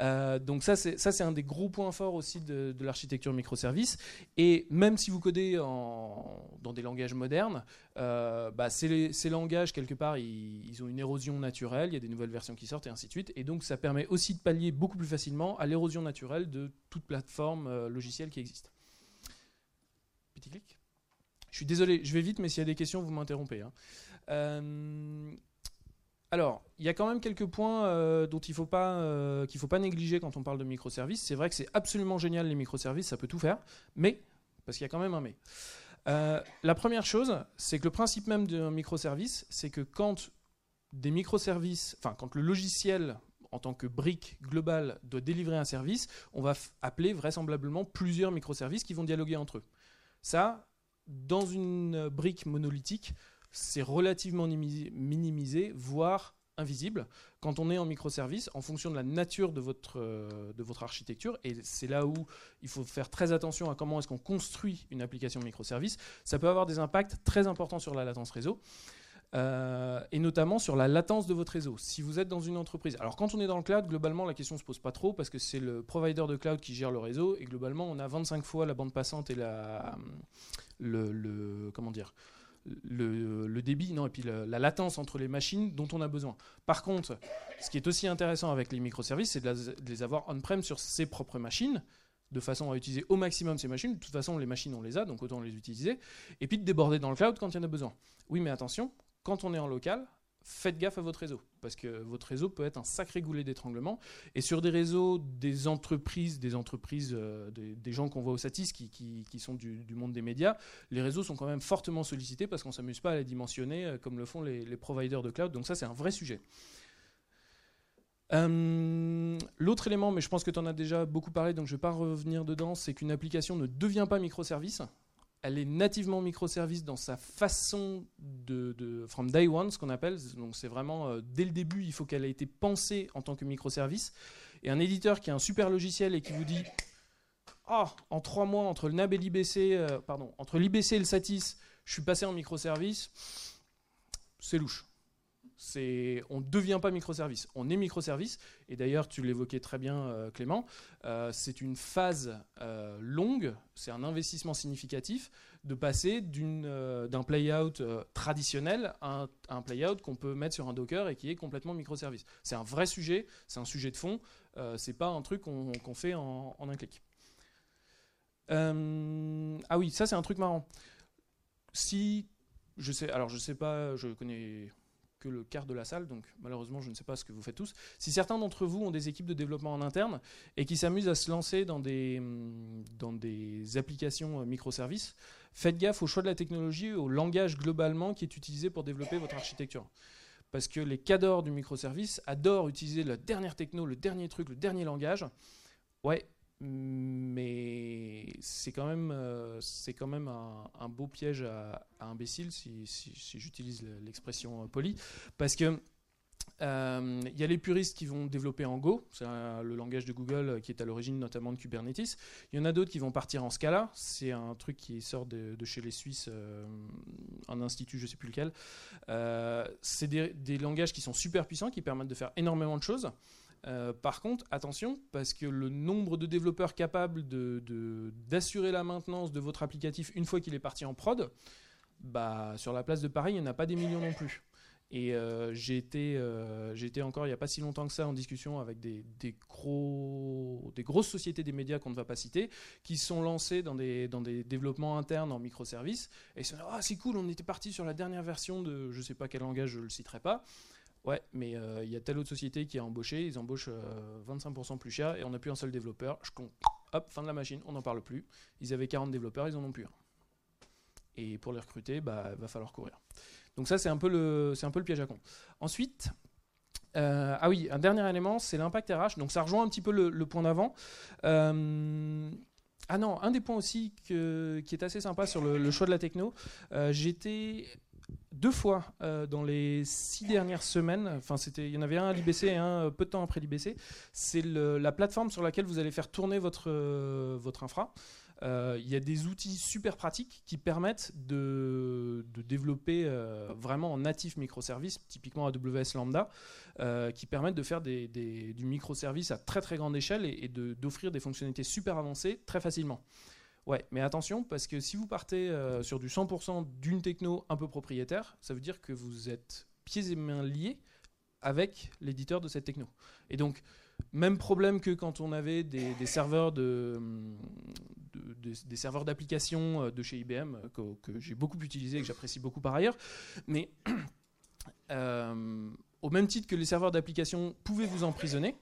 Euh, donc ça c'est un des gros points forts aussi de, l'architecture microservice. Et même si vous codez dans des langages modernes euh, bah, ces, langages quelque part ils, ils ont une érosion naturelle il y a des nouvelles versions qui sortent et ainsi de suite. Et donc ça permet aussi de pallier beaucoup plus facilement à l'érosion naturelle de toute plateforme euh, logicielle qui existe. Petit clic. Je suis désolé je vais vite mais s'il y a des questions vous m'interrompez hein. Alors, il y a quand même quelques points euh, dont il faut pas euh, faut pas négliger quand on parle de microservices. C'est vrai que c'est absolument génial les microservices, ça peut tout faire, mais parce qu'il y a quand même un mais. Euh, la première chose, c'est que le principe même d'un microservice, c'est que quand des microservices, enfin quand le logiciel en tant que brique globale doit délivrer un service, on va appeler vraisemblablement plusieurs microservices qui vont dialoguer entre eux. Ça, dans une brique monolithique, c'est relativement nimi- minimisé, voire invisible, quand on est en microservice, en fonction de la nature de votre, euh, de votre architecture. Et c'est là où il faut faire très attention à comment est-ce qu'on construit une application microservice. Ça peut avoir des impacts très importants sur la latence réseau. euh, et notamment sur la latence de votre réseau. Si vous êtes dans une entreprise, alors quand on est dans le cloud, globalement la question se pose pas trop parce que c'est le provider de cloud qui gère le réseau et globalement on a 25 fois la bande passante et la, le- comment dire, le, débit, non, et puis la latence entre les machines dont on a besoin. Par contre, ce qui est aussi intéressant avec les microservices, c'est de, de les avoir on-prem sur ses propres machines, de façon à utiliser au maximum ces machines. De toute façon, les machines, on les a, donc autant les utiliser. Et puis de déborder dans le cloud quand il y en a besoin. Oui, mais attention, quand on est en local, faites gaffe à votre réseau, parce que votre réseau peut être un sacré goulet d'étranglement. Et sur des réseaux, des entreprises, des entreprises, euh, des, gens qu'on voit au Satis qui, qui- qui sont du, monde des médias, les réseaux sont quand même fortement sollicités parce qu'on ne s'amuse pas à les dimensionner euh, comme le font les, les providers de cloud. Donc ça, c'est un vrai sujet. Euh, L'autre élément, mais je pense que tu en as déjà beaucoup parlé, donc je ne vais pas revenir dedans, c'est qu'une application ne devient pas microservice. Elle est nativement microservice dans sa façon de, from day one, ce qu'on appelle. Donc c'est vraiment euh, dès le début, il faut qu'elle ait été pensée en tant que microservice. Et un éditeur qui a un super logiciel et qui vous dit Ah, en trois mois, entre le NAB et l'IBC, euh, pardon, entre l'IBC et le Satis, je suis passé en microservice, c'est louche. On ne devient pas microservice, on est microservice. Et d'ailleurs, tu l'évoquais très bien, euh, Clément, euh, c'est une phase euh, longue, c'est un investissement significatif de passer d'un playout traditionnel à un, à un playout qu'on peut mettre sur un Docker et qui est complètement microservice. C'est un vrai sujet, c'est un sujet de fond, c'est pas un truc qu'on, fait en, un clic. Ah oui, ça c'est un truc marrant. Si je sais, alors je sais pas, je connais que le quart de la salle, donc malheureusement je ne sais pas ce que vous faites tous. Si certains d'entre vous ont des équipes de développement en interne et qui s'amusent à se lancer dans des, hum, dans des applications euh, microservices, faites gaffe au choix de la technologie, au langage globalement qui est utilisé pour développer votre architecture. Parce que les cadors du microservice adorent utiliser la dernière techno, le dernier truc, le dernier langage. Ouais, mais c'est quand même, euh, quand même un, beau piège à, à imbécile, si, j'utilise le- l'expression euh, polie, parce que Euh, Il y a les puristes qui vont développer en Go, c'est le langage de Google qui est à l'origine notamment de Kubernetes. Il y en a d'autres qui vont partir en Scala, c'est un truc qui sort de, chez les Suisses, un institut, je ne sais plus lequel. C'est des langages qui sont super puissants, qui permettent de faire énormément de choses. Euh, par contre, attention, parce que le nombre de développeurs capables d'assurer la maintenance de votre applicatif une fois qu'il est parti en prod, bah, sur la place de Paris, il n'y en a pas des millions non plus. Et euh, j'ai euh, encore il n'y a pas si longtemps que ça en discussion avec des, des gros, des grosses sociétés des médias qu'on ne va pas citer, qui sont lancées dans des, dans des développements internes en microservices. Et ils se disent Ah, c'est cool, on était parti sur la dernière version de je ne sais pas quel langage, je ne le citerai pas. Ouais, mais euh, il y a telle autre société qui a embauché, ils embauchent euh, 25% plus cher et on n'a plus un seul développeur. Je compte. Hop, fin de la machine, on n'en parle plus. Ils avaient 40 développeurs, ils en ont plus un. Et pour les recruter, bah, va falloir courir. Donc ça, c'est un peu le, piège à con. Ensuite, euh, ah oui, un dernier élément, c'est l'impact RH. Donc ça rejoint un petit peu le, point d'avant. Euh, ah non, un des points aussi qui est assez sympa sur le, choix de la techno. euh, J'étais deux fois euh, dans les six dernières semaines. Enfin, c'était, il y en avait un à l'IBC et un euh, peu de temps après l'IBC. C'est la plateforme sur laquelle vous allez faire tourner votre euh, votre infra. Il y a des outils super pratiques qui permettent de, de développer vraiment en natif microservice, typiquement AWS Lambda, qui permettent de faire des, des- du microservice à très très grande échelle et, et d'offrir des fonctionnalités super avancées très facilement. Ouais, mais attention, parce que si vous partez euh, sur du 100% d'une techno un peu propriétaire, ça veut dire que vous êtes pieds et mains liés avec l'éditeur de cette techno. Et donc, même problème que quand on avait des, serveurs de, de- de- des serveurs d'application euh, de chez IBM euh, que, j'ai beaucoup utilisé et que j'apprécie beaucoup par ailleurs. Mais au même titre que les serveurs d'application pouvaient vous emprisonner,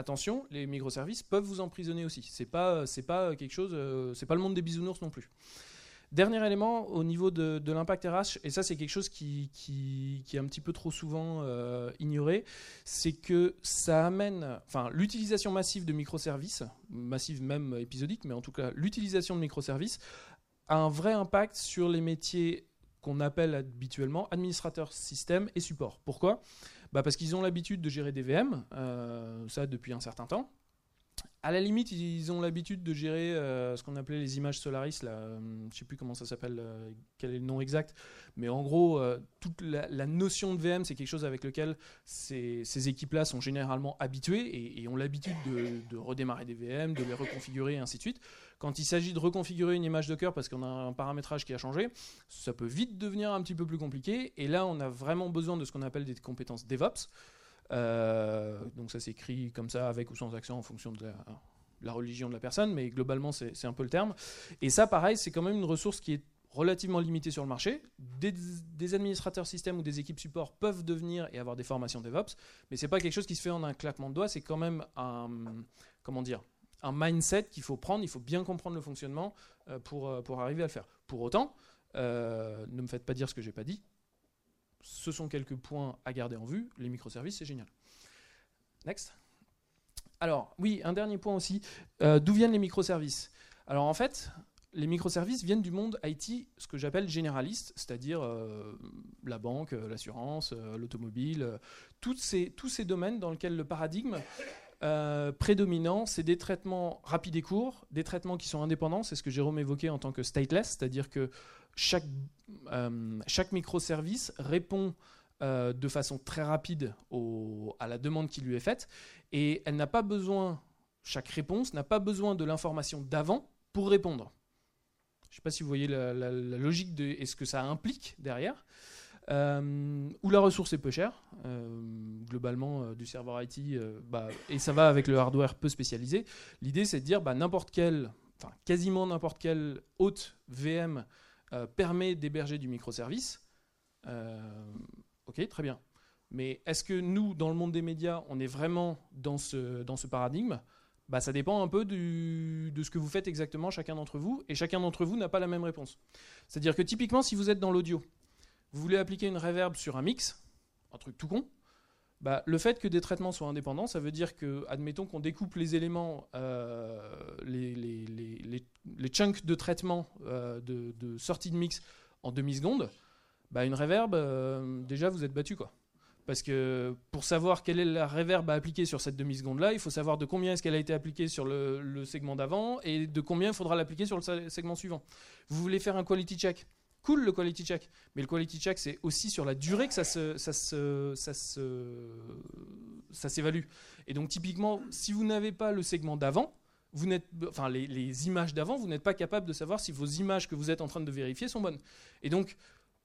attention, les microservices peuvent vous emprisonner aussi. C'est pas quelque chose, euh, c'est pas le monde des bisounours non plus. Dernier élément au niveau de, l'impact RH, et ça c'est quelque chose qui, est un petit peu trop souvent euh, ignoré, c'est que ça amène, enfin l'utilisation massive de microservices, massive même épisodique, mais en tout cas l'utilisation de microservices a un vrai impact sur les métiers qu'on appelle habituellement administrateurs système et support. Pourquoi? Bah Parce qu'ils ont l'habitude de gérer des VM, euh, ça depuis un certain temps. À la limite, ils ont l'habitude de gérer euh, ce qu'on appelait les images Solaris, là, euh, je ne sais plus comment ça s'appelle, euh, quel est le nom exact, mais en gros, toute la, notion de VM, c'est quelque chose avec lequel ces, équipes-là sont généralement habituées et, et ont l'habitude de, de redémarrer des VM, de les reconfigurer et ainsi de suite. Quand il s'agit de reconfigurer une image Docker parce qu'on a un paramétrage qui a changé, ça peut vite devenir un petit peu plus compliqué. Et là, on a vraiment besoin de ce qu'on appelle des compétences DevOps. Euh, donc ça s'écrit comme ça, avec ou sans accent, en fonction de la, religion de la personne, mais globalement, c'est un peu le terme. Et ça, pareil, c'est quand même une ressource qui est relativement limitée sur le marché. Des, des administrateurs système ou des équipes support peuvent devenir et avoir des formations DevOps, mais c'est pas quelque chose qui se fait en un claquement de doigts, c'est quand même un, comment dire, un mindset qu'il faut prendre, il faut bien comprendre le fonctionnement euh, pour, euh, pour arriver à le faire. Pour autant, euh, ne me faites pas dire ce que j'ai pas dit. Ce sont quelques points à garder en vue. Les microservices, c'est génial. Next. Alors, oui, un dernier point aussi. D'où viennent les microservices? Alors, en fait, les microservices viennent du monde IT, ce que j'appelle généraliste, c'est-à-dire la banque, l'assurance, l'automobile, ces, tous ces domaines dans lesquels le paradigme euh, prédominant, c'est des traitements rapides et courts, des traitements qui sont indépendants, c'est ce que Jérôme évoquait en tant que stateless, c'est-à-dire que chaque, euh, microservice répond euh, de façon très rapide à la demande qui lui est faite, et elle n'a pas besoin, chaque réponse n'a pas besoin de l'information d'avant pour répondre. Je ne sais pas si vous voyez la, logique et ce que ça implique derrière. Euh, où la ressource est peu chère, euh, globalement euh, du serveur IT, bah, et ça va avec le hardware peu spécialisé. L'idée c'est de dire bah, n'importe quel, enfin quasiment n'importe quel hôte VM permet d'héberger du microservice. Ok, très bien. Mais est-ce que nous, dans le monde des médias, on est vraiment dans ce, dans ce paradigme? Bah, Ça dépend un peu de ce que vous faites exactement chacun d'entre vous, et chacun d'entre vous n'a pas la même réponse. C'est-à-dire que typiquement, si vous êtes dans l'audio, vous voulez appliquer une reverb sur un mix, un truc tout con, bah, le fait que des traitements soient indépendants, ça veut dire que, admettons qu'on découpe les éléments, euh, les, chunks de traitement euh, de, sortie de mix en demi-seconde, bah, une reverb, euh, déjà vous êtes battu quoi. Parce que pour savoir quelle est la reverb à appliquer sur cette demi-seconde-là, il faut savoir de combien est-ce qu'elle a été appliquée sur le, segment d'avant et de combien il faudra l'appliquer sur le se- segment suivant. Vous voulez faire un quality check Cool le quality check, mais le quality check c'est aussi sur la durée que ça se, s'évalue. Et donc typiquement, si vous n'avez pas le segment d'avant, vous n'êtes, enfin les, les images d'avant, vous n'êtes pas capable de savoir si vos images que vous êtes en train de vérifier sont bonnes. Et donc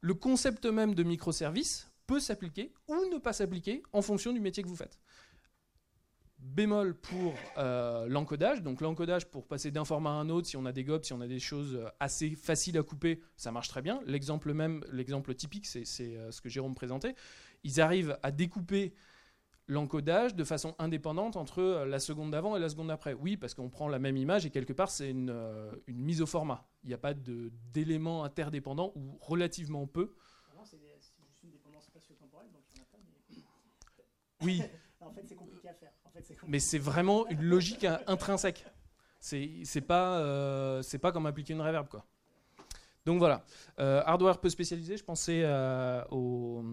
le concept même de microservice peut s'appliquer ou ne pas s'appliquer en fonction du métier que vous faites. Bémol pour euh, l'encodage. Donc l'encodage pour passer d'un format à un autre, si on a des gobs, si on a des choses euh, assez faciles à couper, ça marche très bien. L'exemple même, l'exemple typique, c'est euh, ce que Jérôme présentait. Ils arrivent à découper l'encodage de façon indépendante entre la seconde d'avant et la seconde d'après. Oui, parce qu'on prend la même image et quelque part c'est une, une mise au format. Il n'y a pas d'éléments interdépendants ou relativement peu. C'est juste une dépendance spatio-temporelle, donc il n'y en a pas. Mais... Oui, en fait, c'est compliqué à faire. Mais c'est vraiment une logique in- intrinsèque. C'est pas, euh, c'est pas comme appliquer une reverb quoi. Donc voilà, Euh, hardware peu spécialisé, je pensais euh, aux,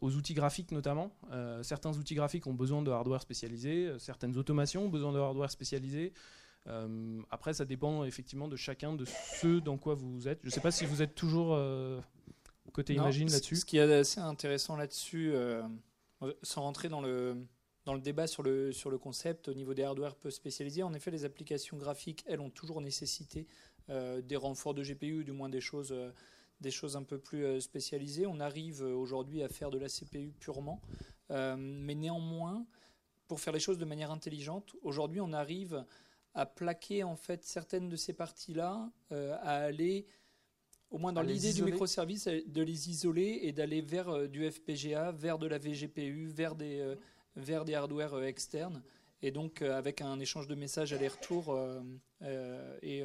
aux outils graphiques notamment. Euh, certains outils graphiques ont besoin de hardware spécialisé, certaines automations ont besoin de hardware spécialisé. Euh, après, ça dépend effectivement de chacun de ce dans quoi vous êtes. Je ne sais pas si vous êtes toujours euh, côté Non, Imagine là-dessus. Ce qui est assez intéressant là-dessus, euh, sans rentrer dans le, dans le débat sur le, sur le concept au niveau des hardware peu spécialisés, en effet, les applications graphiques, elles, ont toujours nécessité euh, des renforts de GPU, du moins des choses, euh, des choses un peu plus euh, spécialisées. On arrive aujourd'hui à faire de la CPU purement, mais néanmoins, pour faire les choses de manière intelligente, aujourd'hui, on arrive à plaquer en fait certaines de ces parties-là, à aller au moins dans l'idée du microservice, de les isoler et d'aller vers du FPGA, vers de la VGPU, vers des, euh, vers des hardware euh, externes. Et donc euh, avec un échange de messages aller-retour euh, euh, et,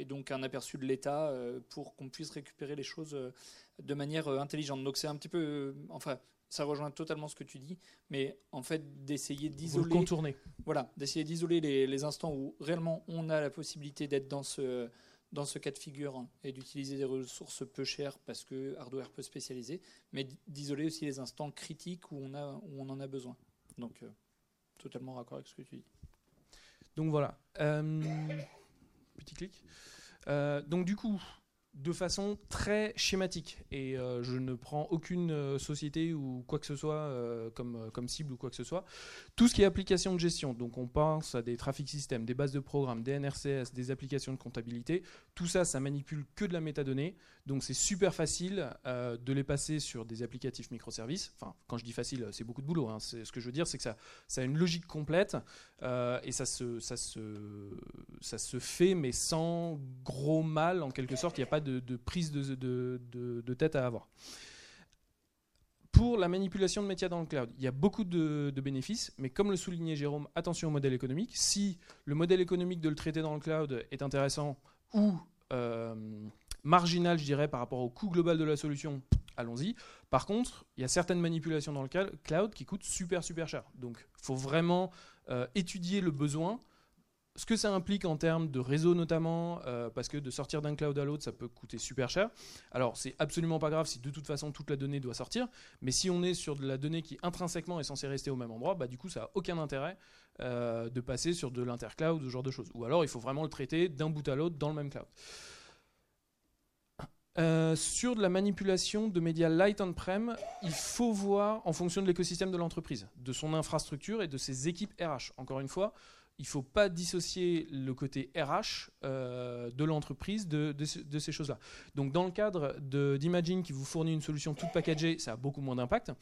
et donc un aperçu de l'état pour qu'on puisse récupérer les choses de manière intelligente. Donc c'est un petit peu, enfin, ça rejoint totalement ce que tu dis, mais en fait d'essayer d'isoler contournez. voilà, d'essayer d'isoler les, les instants où réellement on a la possibilité d'être dans ce, dans ce cas de figure hein, et d'utiliser des ressources peu chères parce que hardware peu spécialisé, mais d'isoler aussi les instants critiques où on, en a besoin. Donc, euh, totalement raccord avec ce que tu dis. Donc voilà. Euh, petit clic. Euh, donc du coup, de façon très schématique, et euh, je ne prends aucune euh, société ou quoi que ce soit euh, comme, cible ou quoi que ce soit, tout ce qui est application de gestion, donc on pense à des traffic systems, des bases de programmes, des NRCS, des applications de comptabilité, tout ça, ça manipule que de la métadonnée, donc c'est super facile de les passer sur des applicatifs microservices. Enfin, quand je dis facile, c'est beaucoup de boulot. hein. Ce que je veux dire, c'est que ça, ça a une logique complète et ça se, ça, se, ça se fait, mais sans gros mal, en quelque sorte. Il n'y a pas de, prise de, tête à avoir. Pour la manipulation de métiers dans le cloud, il y a beaucoup de, bénéfices, mais comme le soulignait Jérôme, attention au modèle économique. Si le modèle économique de le traiter dans le cloud est intéressant ou euh, marginal, je dirais, par rapport au coût global de la solution, allons-y. Par contre, il y a certaines manipulations dans le cloud qui coûtent super super cher. Donc, il faut vraiment euh, étudier le besoin, ce que ça implique en termes de réseau notamment, euh, parce que de sortir d'un cloud à l'autre, ça peut coûter super cher. Alors, c'est absolument pas grave si de toute façon toute la donnée doit sortir, mais si on est sur de la donnée qui intrinsèquement est censée rester au même endroit, bah, du coup, ça n'a aucun intérêt euh, de passer sur de l'intercloud, ce genre de choses. Ou alors, il faut vraiment le traiter d'un bout à l'autre dans le même cloud. Euh, sur de la manipulation de médias light on-prem, il faut voir en fonction de l'écosystème de l'entreprise, de son infrastructure et de ses équipes RH. Encore une fois, il ne faut pas dissocier le côté RH euh, de l'entreprise de, de ce- de ces choses-là. Donc dans le cadre d'Imagine qui vous fournit une solution toute packagée, ça a beaucoup moins d'impact.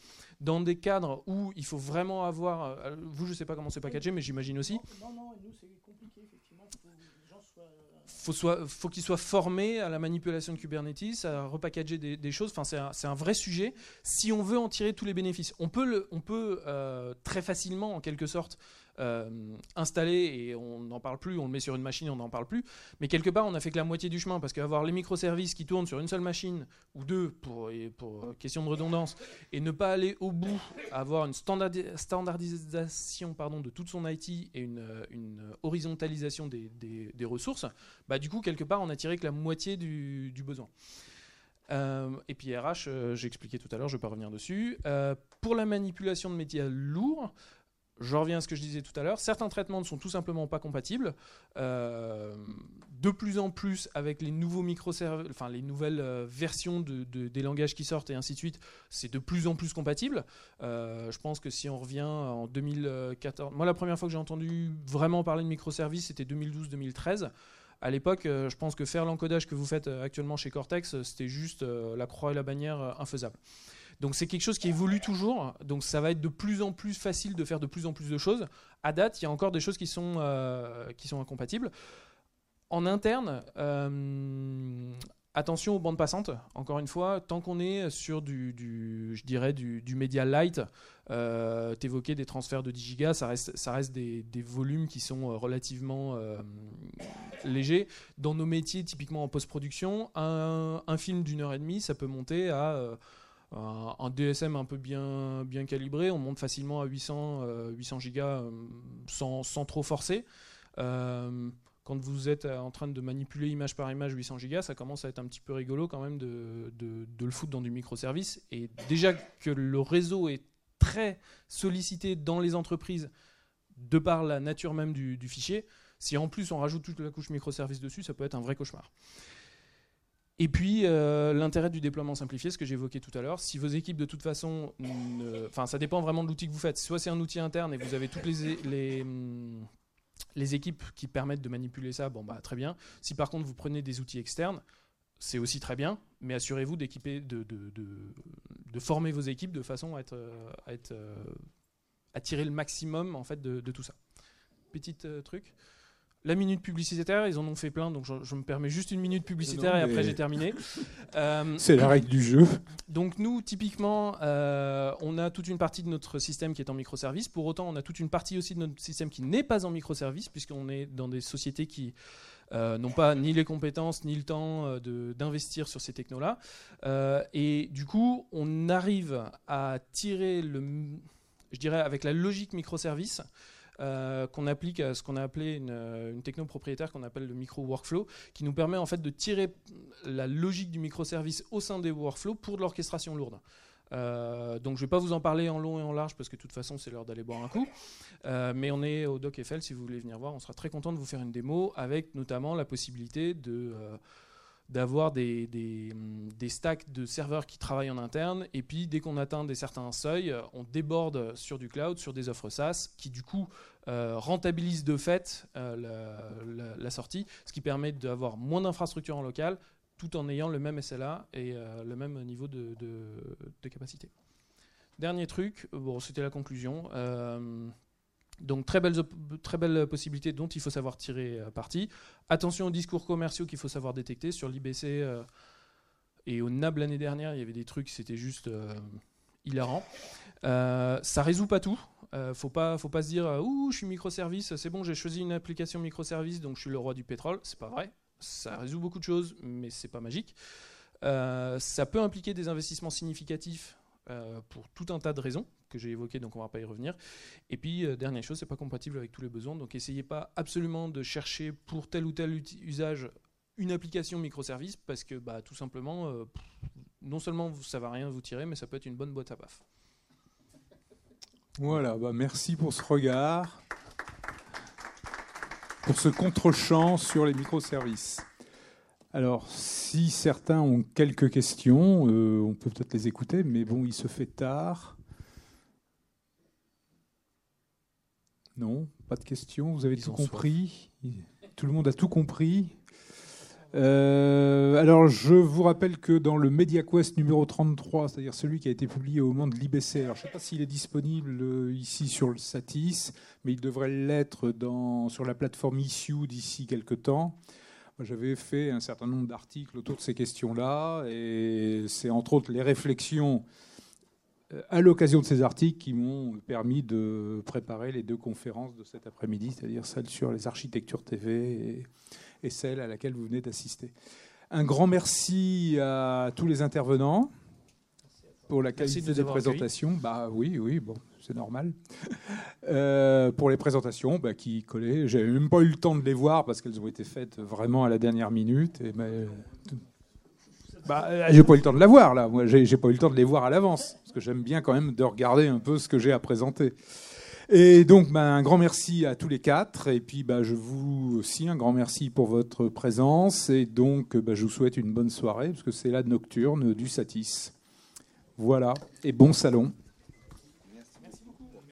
Dans des cadres où il faut vraiment avoir... euh, vous, je ne sais pas comment c'est packagé, mais j'imagine aussi. Non, non, nous c'est compliqué, effectivement. Il faut que les gens soient. faut, soit, faut qu'ils soient formés à la manipulation de Kubernetes, à repackager des, des choses. Enfin, c'est un, vrai sujet. Si on veut en tirer tous les bénéfices, on peut, le, on peut euh, très facilement, en quelque sorte, euh, installer et on n'en parle plus. On le met sur une machine, on n'en parle plus. Mais quelque part, on a fait que la moitié du chemin parce qu'avoir les microservices qui tournent sur une seule machine ou deux pour, euh, question de redondance et ne pas aller au bout, avoir une standardi- standardisation pardon, de toute son IT et une, euh, horizontalisation des, des- ressources, bah, du coup, quelque part, on a tiré que la moitié du, besoin. Et puis RH, j'ai expliqué tout à l'heure, je ne vais pas revenir dessus. Pour la manipulation de médias lourds, je reviens à ce que je disais tout à l'heure, certains traitements ne sont tout simplement pas compatibles. de plus en plus, avec les nouveaux microservices, enfin les nouvelles versions de, des langages qui sortent et ainsi de suite, c'est de plus en plus compatible. je pense que si on revient en 2014, moi la première fois que j'ai entendu vraiment parler de microservices, c'était 2012-2013 à l'époque, euh, je pense que faire l'encodage que vous faites euh, actuellement chez Cortex, euh, c'était juste la croix et la bannière infaisable. Donc c'est quelque chose qui évolue toujours, donc ça va être de plus en plus facile de faire de plus en plus de choses. À date, il y a encore des choses qui sont, qui sont incompatibles. En interne, Attention aux bandes passantes, encore une fois, tant qu'on est sur du, je dirais du, média light, euh, t'évoquais des transferts de 10 gigas, ça reste, ça reste des, volumes qui sont euh, relativement euh, légers. Dans nos métiers, typiquement en post-production, un, film d'une heure et demie, ça peut monter à un DSM un peu bien, bien calibré, on monte facilement à 800, 800 gigas sans, sans, trop forcer quand vous êtes euh, en train de manipuler image par image 800 Go, ça commence à être un petit peu rigolo quand même de, le foutre dans du microservice. Et déjà que le réseau est très sollicité dans les entreprises de par la nature même du, fichier, si en plus on rajoute toute la couche microservice dessus, ça peut être un vrai cauchemar. Et puis euh, l'intérêt du déploiement simplifié, ce que j'évoquais tout à l'heure, si vos équipes de toute façon, enfin ça dépend vraiment de l'outil que vous faites. Soit c'est un outil interne et vous avez toutes les, les, les équipes qui permettent de manipuler ça, bon bah très bien. Si par contre vous prenez des outils externes, c'est aussi très bien, mais assurez-vous d'équiper, de, de, former vos équipes de façon à, être, à, être, à tirer le maximum en fait de, tout ça. Petit euh, truc. La minute publicitaire, ils en ont fait plein, donc je, me permets juste une minute publicitaire et après j'ai terminé. Euh, c'est la règle du jeu. Donc nous, typiquement, euh, on a toute une partie de notre système qui est en microservice. Pour autant, on a toute une partie aussi de notre système qui n'est pas en microservice, puisqu'on est dans des sociétés qui euh, n'ont pas ni les compétences ni le temps d'investir sur ces technos-là. et du coup, on arrive à tirer le, je dirais, avec la logique microservice. Euh, qu'on applique à ce qu'on a appelé une, euh, techno propriétaire qu'on appelle le micro workflow, qui nous permet en fait de tirer la logique du microservice au sein des workflows pour de l'orchestration lourde. Euh, donc je ne vais pas vous en parler en long et en large parce que de toute façon c'est l'heure d'aller boire un coup. mais on est au Doc Eiffel si vous voulez venir voir, on sera très content de vous faire une démo avec notamment la possibilité de d'avoir des, des, stacks de serveurs qui travaillent en interne, et puis dès qu'on atteint des certains seuils, on déborde sur du cloud, sur des offres SaaS, qui du coup euh, rentabilisent de fait euh, la, sortie, ce qui permet d'avoir moins d'infrastructures en local, tout en ayant le même SLA et euh, le même niveau de, de, capacité. Dernier truc, bon, c'était la conclusion. Donc très belle, très belle possibilité dont il faut savoir tirer euh, parti. Attention aux discours commerciaux qu'il faut savoir détecter. Sur l'IBC euh, et au NAB l'année dernière, il y avait des trucs, c'était juste euh, hilarant. ça résout pas tout. faut pas, faut pas se dire ouh, je suis microservice, c'est bon, j'ai choisi une application microservice, donc je suis le roi du pétrole. C'est pas vrai. Ça résout beaucoup de choses, mais c'est pas magique. ça peut impliquer des investissements significatifs euh, pour tout un tas de raisons que j'ai évoquées, donc on ne va pas y revenir. Et puis, euh, dernière chose, c'est pas compatible avec tous les besoins, donc essayez pas absolument de chercher pour tel ou tel usage une application microservice, parce que bah, tout simplement, euh, non seulement ça va rien vous tirer, mais ça peut être une bonne boîte à paf. Voilà, bah merci pour ce regard, pour ce contre-champ sur les microservices. Alors, si certains ont quelques questions, euh, on peut peut-être les écouter, mais bon, il se fait tard. Non, pas de questions. Vous avez tout compris. Tout le monde a tout compris. Euh, alors, je vous rappelle que dans le MediaQuest numéro 33, c'est-à-dire celui qui a été publié au moment de l'IBC, alors je ne sais pas s'il est disponible euh, ici sur le Satis, mais il devrait l'être sur la plateforme Issue d'ici quelques temps. J'avais fait un certain nombre d'articles autour de ces questions-là, et c'est entre autres les réflexions euh, à l'occasion de ces articles qui m'ont permis de préparer les deux conférences de cet après-midi, c'est-à-dire celle sur les architectures TV et, celle à laquelle vous venez d'assister. Un grand merci à tous les intervenants pour la qualité des présentations. Bah oui, oui, bon, c'est normal. Euh, pour les présentations bah, qui collaient. J'avais même pas eu le temps de les voir parce qu'elles ont été faites vraiment à la dernière minute. Et, Bah, euh, j'ai pas eu le temps de la voir là. Moi, j'ai pas eu le temps de les voir à l'avance parce que j'aime bien quand même de regarder un peu ce que j'ai à présenter. Et donc, bah, un grand merci à tous les quatre. Et puis, bah, je vous aussi un grand merci pour votre présence. Et donc, bah, je vous souhaite une bonne soirée parce que c'est la nocturne du Satis. Voilà. Et bon salon.